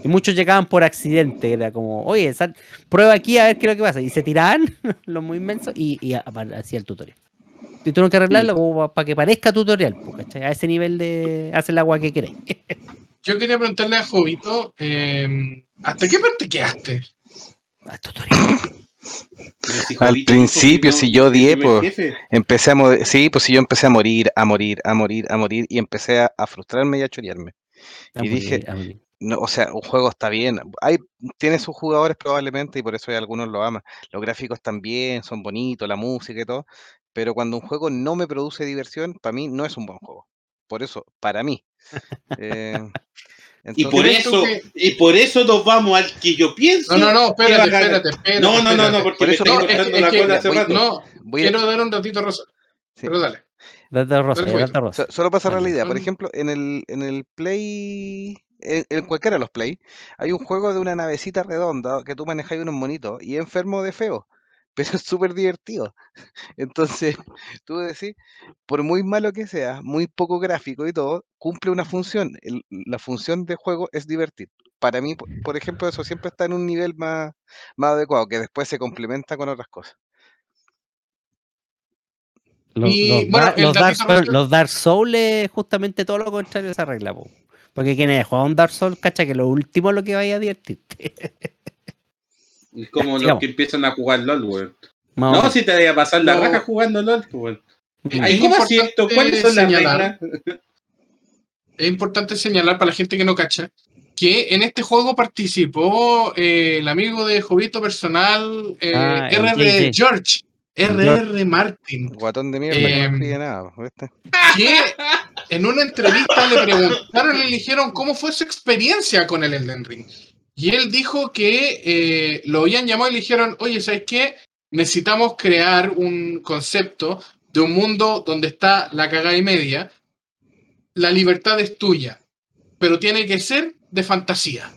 Y muchos llegaban por accidente, era como, oye, sal- prueba aquí a ver qué es lo que pasa. Y se tiraban [LAUGHS] los muy inmensos y, y hacía el tutorial. Y tuvieron que arreglarlo como para que parezca tutorial, pues, ¿cachai? A ese nivel de hacer el agua que queréis. [LAUGHS] Yo quería preguntarle a Jovito, eh, ¿hasta qué parte quedaste? Ah, tutorial. Si Al principio, si yo po. jefe. Empecé a mo- sí, pues sí, yo empecé a morir, a morir, a morir, a morir y empecé a, a frustrarme y a chorearme. Y dije. No, o sea, un juego está bien. Hay, tiene sus jugadores probablemente y por eso hay algunos lo aman. Los gráficos están bien, son bonitos, la música y todo. Pero cuando un juego no me produce diversión, para mí no es un buen juego. Por eso, para mí. Eh, [LAUGHS] Y por entonces, ¿Crees tú eso, que- y por eso nos vamos al que yo pienso. No, no, no, va a espérate, espérate, espérate. No, no, no, no, espérate. porque Por eso No, es, cortando es la que, cola hace voy- rato. no, voy a- quiero dar un ratito rosa. Sí. Pero dale. Date rosa, date rosa. so- solo para cerrar la idea, por ejemplo, en el, en el Play, en, en cualquiera de los Play, hay un juego de una navecita redonda que tú manejas unos monitos y es enfermo de feo, [LAUGHS] pero es súper divertido. Entonces, [LAUGHS] tú decís, por muy malo que sea, muy poco gráfico y todo, cumple una función. El- la función de juego es divertir. Para mí, por- por ejemplo, eso siempre está en un nivel más, más adecuado, que después se complementa con otras cosas. Los, Y, los bueno, los Dark Souls, rosa- los Dark Souls es justamente todo lo contrario de esa regla, po. Porque quienes juegan un Dark Souls, cacha que lo último es lo que vaya a divertirte. [LAUGHS] Es como los que empiezan a jugar LOL, weón. No, si te voy a pasar la No. raja jugando LOL, pues, weón. Mm. Ay, Es ¿Cómo así esto? importante ¿Cuáles son las señalar- reglas? Es importante señalar para la gente que no cacha que en este juego participó eh, el amigo de Jovito personal eh, Ah, RR. George, RR Martin, Guatón de mierda que no Em, escribe nada, ¿viste? que en una entrevista le preguntaron, le dijeron cómo fue su experiencia con el Elden Ring. Y él dijo que eh, lo habían llamado y le dijeron, oye, ¿sabes qué? Necesitamos crear un concepto de un mundo donde está la cagada y media. La libertad es tuya, pero tiene que ser de fantasía.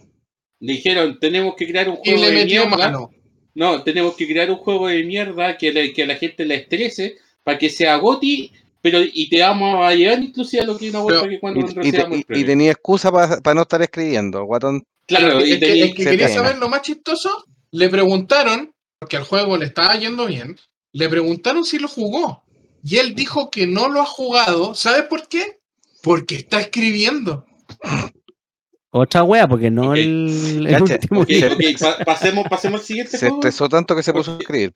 Le dijeron, tenemos que crear un Y juego le de metió mierda. mano. No, tenemos que crear un juego de mierda que, le- que a la gente la estrese para que sea goti, pero y te vamos a llevar inclusive a lo que una vuelta Pero- que cuando Y, y te- seamos el y- y premio. tenía excusa para no estar escribiendo, guatón. Claro, es y tenía- es que quería pena. saber lo más chistoso. Le preguntaron, porque al juego le estaba yendo bien, le preguntaron si lo jugó. Y él dijo que no lo ha jugado. ¿Sabes por qué? Porque está escribiendo. Otra wea, porque no el, último Ok, nivel. ok, pa- pasemos, pasemos al siguiente Se juego. estresó tanto que se puso a escribir.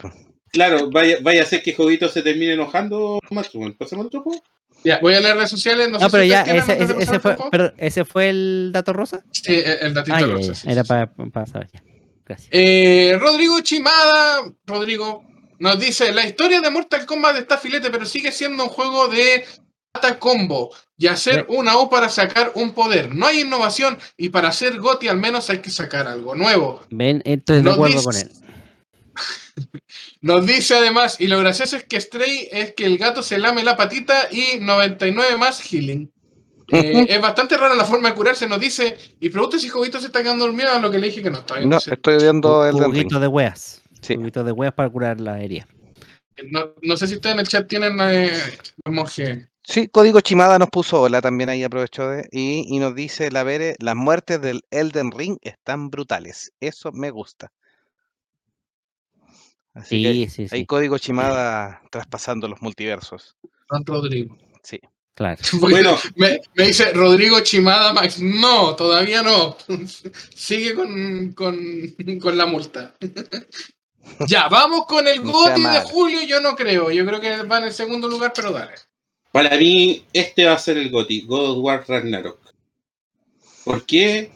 Claro, vaya, vaya a ser que Jovito se termine enojando más. Pasemos al otro juego. Ya, voy a leer redes sociales. No, No, sé pero si ya, ese, fue, al juego. perdón, ¿ese fue el dato rosa? Sí, el, el datito Ah, rosa, ya, sí, era sí. para saber ya. Gracias. Eh, Rodrigo Chimada, Rodrigo, nos dice, la historia de Mortal Kombat está filete, pero sigue siendo un juego de combo y hacer una O para sacar un poder. No hay innovación y para hacer GOTI al menos hay que sacar algo nuevo. Ven, estoy de Nos acuerdo dice- con él. [LAUGHS] Nos dice además, y lo gracioso es que Stray es que el gato se lame la patita y 99 más healing. Eh, es bastante rara la forma de curarse, nos dice, y pregunta si Jovito se está quedando dormido, a lo que le dije que no está bien. No, estoy viendo el Juguito de weas. Sí. Juguito de weas para curar la herida. No, no sé si ustedes en el chat tienen eh, monje. Sí, Código Chimada nos puso hola también ahí aprovechó de y, y nos dice la Vere, las muertes del Elden Ring están brutales. Eso me gusta. Así que Sí, sí, sí. Código Chimada traspasando los multiversos. Rodrigo. Sí. Claro. [LAUGHS] Bueno, Me, me dice Rodrigo Chimada Max. No, todavía no. [LAUGHS] Sigue con, con, con la multa. [LAUGHS] ya, vamos con el No GOTI de julio. Yo no creo. Yo creo que va en el segundo lugar, pero dale. Para mí, este va a ser el GOTY, God of War Ragnarok. ¿Por qué?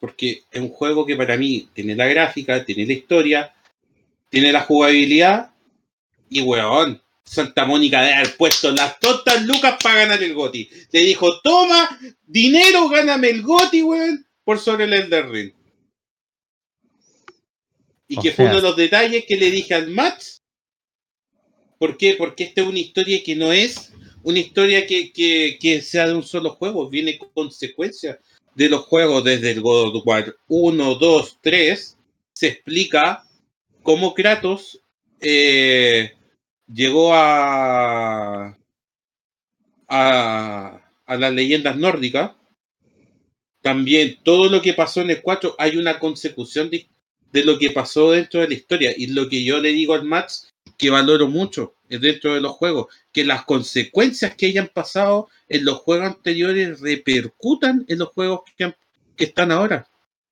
Porque es un juego que para mí tiene la gráfica, tiene la historia, tiene la jugabilidad y, weón, Santa Mónica de haber puesto las tontas lucas para ganar el GOTY. Le dijo, toma, dinero, gáname el GOTY, weón, por sobre el Elder Ring. Y O que fue sea- uno de los detalles que le dije al Max. ¿Por qué? Porque esta es una historia que no es una historia que, que- sea de un solo juego, viene con consecuencias de los juegos desde el God of War 1, 2, 3. Se explica cómo Kratos eh, llegó a, a, a las leyendas nórdicas. También todo lo que pasó en el 4 hay una consecución de, de lo que pasó dentro de la historia. Y lo que yo le digo al Max, que valoro mucho es dentro de los juegos, que las consecuencias que hayan pasado en los juegos anteriores repercutan en los juegos que, han- que están ahora.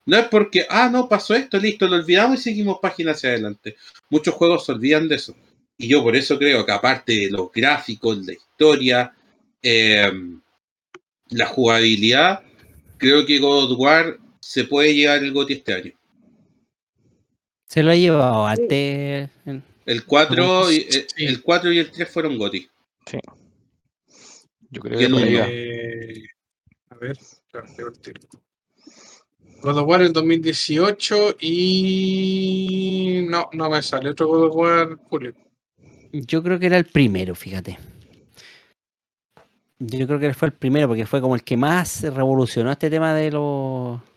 No es porque, ah, no, pasó esto, listo, lo olvidamos y seguimos página hacia adelante. Muchos juegos se olvidan de eso. Y yo por eso creo que aparte de los gráficos, la historia, eh, la jugabilidad, creo que God of War se puede llevar el GOTY este año. Se lo ha llevado antes. En- El 4 y, Sí. el, el 4 y el 3 fueron GOTY. Yo creo que. Eh, a ver. God of War el 2018 y. No, no me sale otro God of War, Julio. Yo creo que era el primero, fíjate. Yo creo que fue el primero porque fue como el que más revolucionó este tema de los en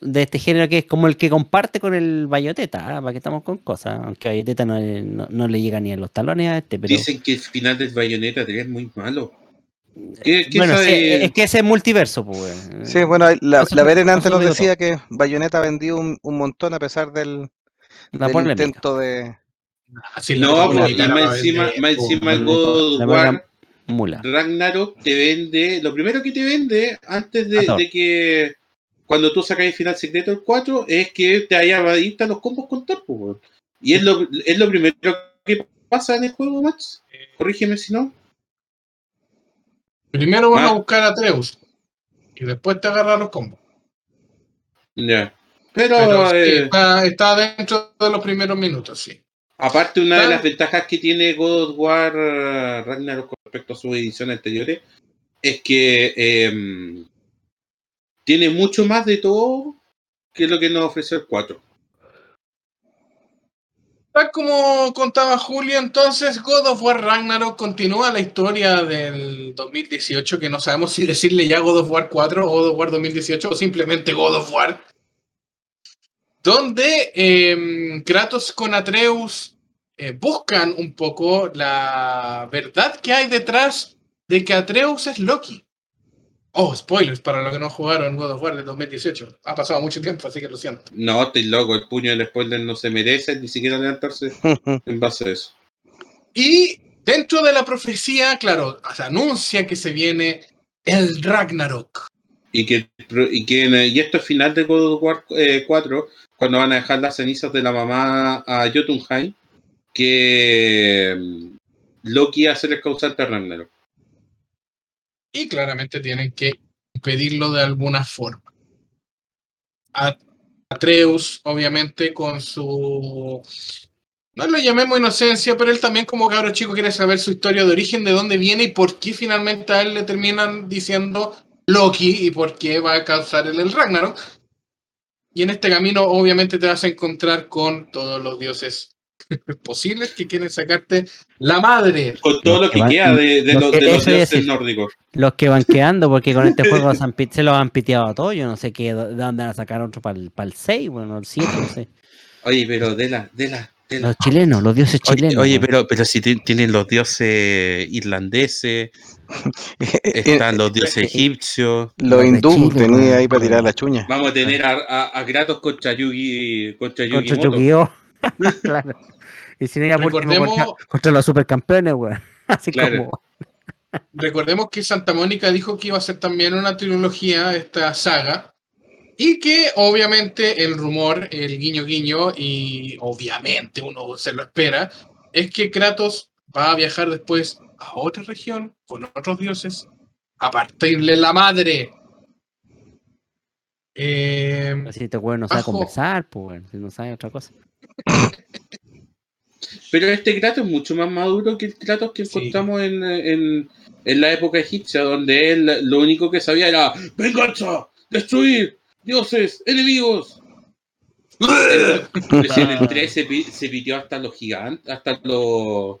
de este género que es como el que comparte con el Bayoteta, para que estamos con cosas, aunque Bayoteta no, le- no, no le llega ni a los talones a este, pero Dicen que el final del Bayonetta 3 es muy malo. ¿Qué, qué bueno, sabe? es que ese es multiverso, pues. Sí, bueno, la, la Beren antes nos decía que Bayonetta vendió un, un montón a pesar del, la del intento de... Así No, la- pues, más la- encima, la- más encima el God War. Ragnarok te vende, lo primero que te vende antes de, de que cuando tú sacas el final secreto del 4 es que te haya adicta los combos con Thor, pues. Y es lo, es lo primero que pasa en el juego, Max. Corrígeme si no. Primero van Ah. a buscar a Treus y después te agarran los combos. Ya. Pero, eh, está, está dentro de los primeros minutos, sí. aparte, una de Ah. las ventajas que tiene God of War eh, Ragnarok con respecto a sus ediciones anteriores es que eh, tiene mucho más de todo que lo que nos ofreció el 4. Tal como contaba Julio, entonces God of War Ragnarok continúa la historia del 2018, que no sabemos si decirle ya God of War 4 o God of War 2018 o simplemente God of War. Donde eh, Kratos con Atreus eh, buscan un poco la verdad que hay detrás de que Atreus es Loki. Oh, spoilers para los que no jugaron God of War del 2018. Ha pasado mucho tiempo, así que lo siento. No, estoy loco, el puño del spoiler no se merece ni siquiera levantarse [LAUGHS] en base a eso. Y dentro de la profecía, claro, se anuncia que se viene el Ragnarok. Y que, y que y esto es final de God of War eh, 4, cuando van a dejar las cenizas de la mamá a Jotunheim, que mm, Loki hace el causante a Ragnarok. Y claramente tienen que impedirlo de alguna forma. Atreus, obviamente, con su. No lo llamemos inocencia, pero él también, como cabro chico, quiere saber su historia de origen, de dónde viene y por qué finalmente a él le terminan diciendo Loki y por qué va a causar el, el Ragnarok. Y en este camino, obviamente, te vas a encontrar con todos los dioses [LAUGHS] posibles que quieren sacarte la madre. Con todo lo que van- queda de, de lo los, que- de los dioses decir. nórdicos. Los que van quedando, porque con este juego [LAUGHS] se, han pi- se los han piteado a todos. Yo no sé qué, de dónde van a sacar otro para el, 6, bueno, el 7, no sé. Oye, pero de la, de la, de la. Los chilenos, los dioses chilenos. oye, pero, pero si ti- tienen los dioses irlandeses, [LAUGHS] están los dioses egipcios. Los Los de hindú Chile, tenía ahí para tirar la chuña. Vamos a tener a, a, a Kratos contra Yugi, contra Yugi Contra claro. Y si no era por último Recordemos- contra, contra los supercampeones, weón. [LAUGHS] Así Claro. como. Recordemos que Santa Mónica dijo que iba a ser también una trilogía, esta saga, y que obviamente el rumor, el guiño guiño, y obviamente uno se lo espera, es que Kratos va a viajar después a otra región con otros dioses a partirle la madre. Eh, Así este weón no sabe conversar, pues. Si no sabe otra cosa. [COUGHS] Pero este Kratos es mucho más maduro que el Kratos que Sí. encontramos en, en, en la época egipcia, donde él lo único que sabía era venganza, destruir, dioses, enemigos. [LAUGHS] En el 3 se, se pitió hasta los gigantes, hasta los...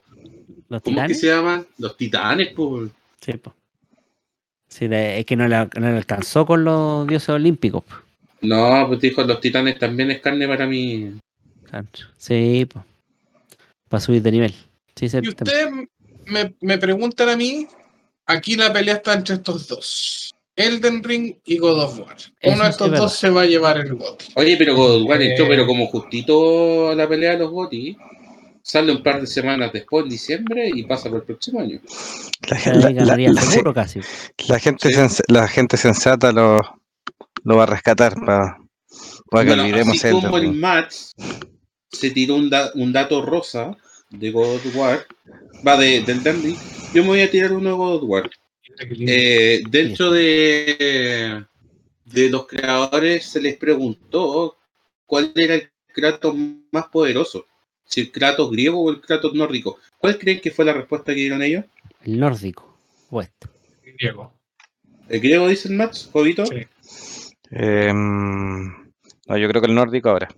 Los ¿Cómo es que se llaman? Los titanes, pues. Sí, po. Sí, es que no le, no le alcanzó con los dioses olímpicos. po. No, pues dijo, los titanes también es carne para mí. Sí, pues. Para subir de nivel. Sí, sí, y ustedes me, me preguntan a mí, aquí la pelea está entre estos dos. Elden Ring y God of War. Eso Uno de estos dos se va a llevar el GOTY. Oye, pero God of War Eh. entró, pero como justito la pelea de los GOTY, sale un par de semanas después, en diciembre, y pasa por el próximo año. La, Ahí la- la- seguro casi. la gente Sí. sens- la gente sensata lo, lo va a rescatar para Para que Bueno, olvidemos así el como el Ring. Se tiró un, da- un dato rosa de God of War, va de, del Dandy, yo me voy a tirar uno de God of War. Eh, dentro de, de los creadores se les preguntó cuál era el Kratos más poderoso, si el Kratos griego o el Kratos nórdico. ¿Cuál creen que fue la respuesta que dieron ellos? El nórdico. Puesto. ¿El griego dice el Max, Jovito? Sí. Em, no, yo creo que el nórdico ahora.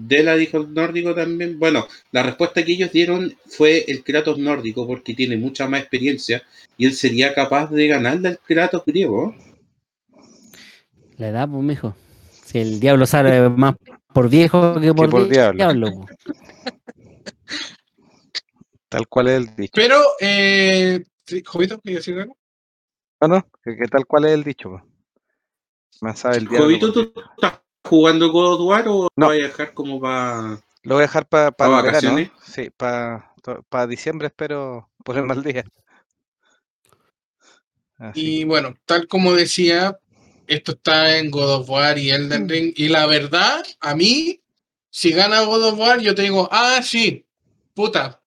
Dela dijo el nórdico también. Bueno, la respuesta que ellos dieron fue el Kratos nórdico porque tiene mucha más experiencia y él sería capaz de ganarle al Kratos griego. La edad, pues, mijo. Si el diablo sale más por viejo que por, por di- diablo. pues. Tal cual es el dicho. Pero, eh, Jovito, ¿quieres decir algo? No, no, que, que tal cual es el dicho. Más sabe el diablo. Jovito, ¿tú estás jugando God of War o No. lo vas a dejar como para... Lo voy a dejar para ¿Pa verano. vacaciones? Sí, para diciembre espero ponerme al día. Así Y bueno, tal como decía, esto está en God of War y Elden Ring. Y la verdad, a mí, si gana God of War, yo te digo, ah, sí, puta,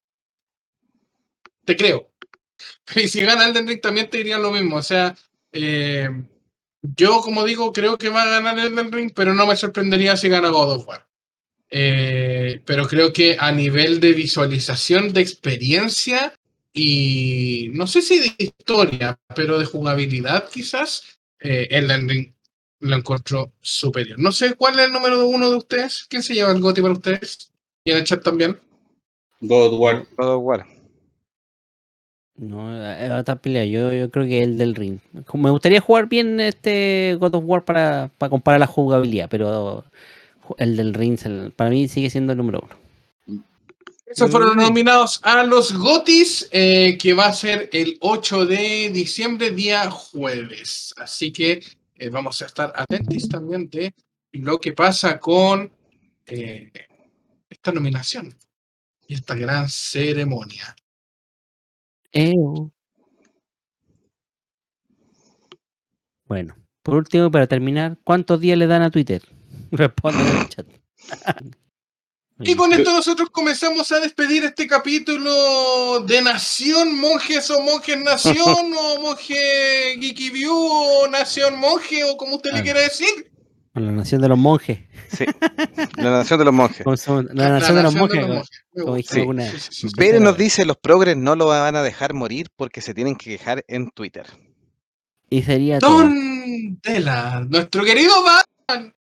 te creo. [LAUGHS] Y si gana Elden Ring, también te diría lo mismo. O sea, eh, yo, como digo, creo que va a ganar Elden Ring, pero no me sorprendería si gana God of War. Eh, pero creo que a nivel de visualización, de experiencia y no sé si de historia, pero de jugabilidad quizás, eh, Elden Ring lo encuentro superior. No sé cuál es el número uno de ustedes. ¿Quién se lleva el GOTY para ustedes? Y en el chat también. God of War. God of War. No, es otra pelea. Yo, yo creo que el del ring. Me gustaría jugar bien este God of War para, para comparar la jugabilidad, pero el del ring para mí sigue siendo el número uno. Esos fueron nominados a los GOTIS, eh, que va a ser el 8 de diciembre, día jueves. Así que eh, vamos a estar atentos también de lo que pasa con eh, esta nominación y esta gran ceremonia. Eo. Bueno, por último, para terminar, ¿cuántos días le dan a Twitter? [LAUGHS] Responde en el chat. [LAUGHS] Y con esto nosotros comenzamos a despedir este capítulo de Nación Monjes o Monjes Nación [LAUGHS] o Monje Geeky View o Nación Monje o como usted le quiera decir. Con la nación de los monjes. Sí. La nación de los monjes. ¿Cómo se llama? La, nación de los monjes. monjes. Como gusta. dijimos Sí. alguna nos dice los progres no lo van a dejar morir porque se tienen que quejar en Twitter. Y sería todo. Don Dela, nuestro querido Batman.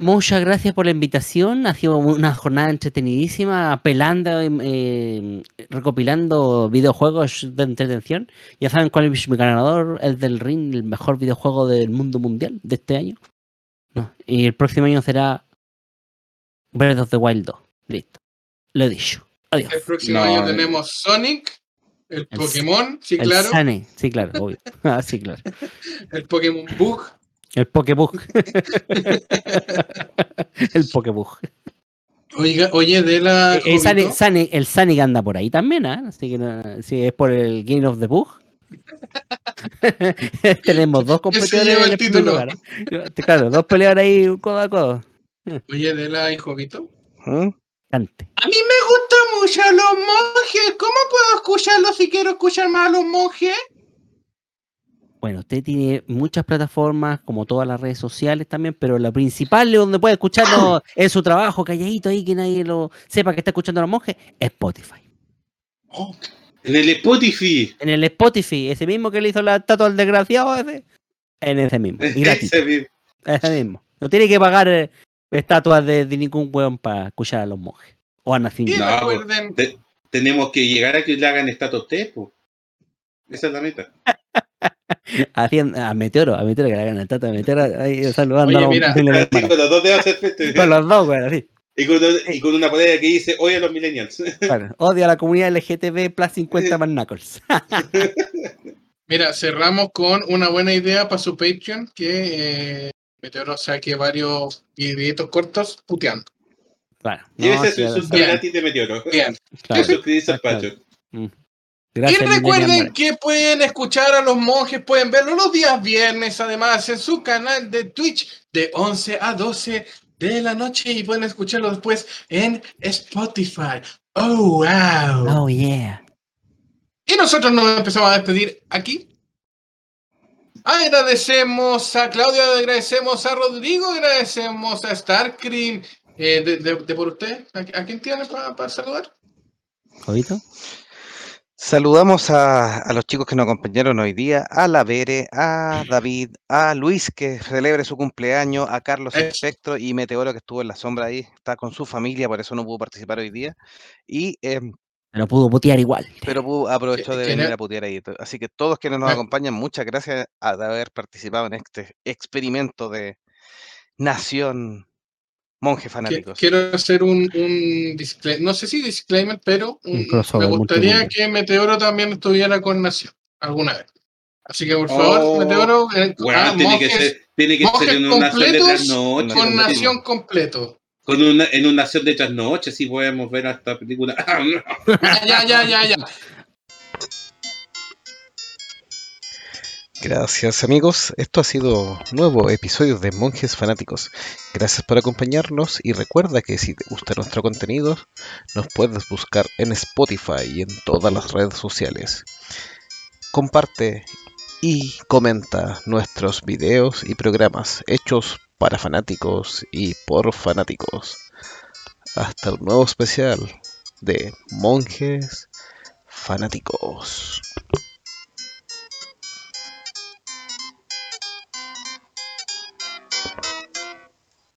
Muchas gracias por la invitación. Ha sido una jornada entretenidísima, apelando, eh, recopilando videojuegos de entretención. Ya saben cuál es mi ganador, el del Ring, el mejor videojuego del mundo mundial de este año. No, y el próximo año será Breath of the Wild 2. Listo. Lo he dicho. Adiós. El próximo No, año eh. tenemos Sonic, el El- Pokémon, sí, El claro, Sane. Sí, claro, obvio. [LAUGHS] [LAUGHS] Ah, sí, claro. el Pokémon Bug. El Pokébug. [LAUGHS] el Pokébug. Oiga, oye, Dela. Eh, eh, Sane- Jovito, Sane- el Sonic anda por ahí también, ¿ah? Así que no- si es por el Game of the Bug. [LAUGHS] Tenemos dos competidores en el primer título. lugar. ¿eh? Claro, dos peleadores ahí codo a codo. Oye, y Jovito. ¿Mm? Cante. A mí me gustan mucho los monjes. ¿Cómo puedo escucharlos si quiero escuchar más a los monjes? Bueno, usted tiene muchas plataformas, como todas las redes sociales también, pero la principal donde puede escucharlo [COUGHS] en su trabajo, calladito ahí, que nadie lo sepa que está escuchando a los monjes, es Spotify. Oh, En el Spotify. En el Spotify, ese mismo que le hizo la estatua al desgraciado ese, en ese mismo, [LAUGHS] gratis. Ese mismo. Ese mismo. No tiene que pagar eh, estatuas de, de ningún weón para escuchar a los monjes. O a Nacin. y No, recuerden, Te- tenemos que llegar a que le hagan estatua a usted, po. Esa es la meta. [LAUGHS] Haciendo, a Meteoro, a Meteoro que le hagan la estatua de Meteoro ahí saludando Oye, a los mira, con los dos dedos hacer frente. [LAUGHS] Con los dos, weón, así. Y con, y con una polera que dice, oye a los millennials. [LAUGHS] Claro. Odio a la comunidad LGTB plus 50 más knuckles. [LAUGHS] mira, cerramos con una buena idea para su Patreon que eh, Meteoro saque varios videitos cortos puteando. Claro. no, su bien. gratis de Meteoro. Bien. [LAUGHS] claro. Y suscribirse al Claro. Patreon. Mm. Y recuerden que pueden escuchar a los monjes, pueden verlo los días viernes, además en su canal de Twitch de 11 a 12 de la noche y pueden escucharlo después en Spotify. Oh, wow. Oh, yeah. Y nosotros nos empezamos a despedir aquí. Agradecemos a Claudia, agradecemos a Rodrigo, agradecemos a Starcream. Eh, de, de- de por usted, ¿a, a quién tiene para saludar? ¿Jovito? Saludamos a, a los chicos que nos acompañaron hoy día, a la Bere, a David, a Luis que celebre su cumpleaños, a Carlos Eso. Espectro y Meteoro que estuvo en la sombra ahí, está con su familia, por eso no pudo participar hoy día. Y em, Pero pudo putear igual. pero pudo- aprovechó de venir no- a putear ahí. Así que todos quienes nos acompañan, muchas gracias a- de haber participado en este experimento de Nación Monje Fanáticos. Quiero hacer un, un disclaimer, no sé si disclaimer, pero un- Un crossover me gustaría que Meteoro también estuviera con Nación alguna vez. Así que por favor, Oh, Meteoro, eh, Weón, ah, tiene, que ser, tiene que monjes ser en una nación de trasnoche. con Nación completo. Con una, en una nación de trasnoche, sí podemos ver esta película. [LAUGHS] Ya, ya, ya, ya. Gracias amigos, esto ha sido nuevo episodio de Monjes Fanáticos. Gracias por acompañarnos y recuerda que si te gusta nuestro contenido, nos puedes buscar en Spotify y en todas las redes sociales. Comparte y comenta nuestros videos y programas hechos para fanáticos y por fanáticos. Hasta un nuevo especial de Monjes Fanáticos.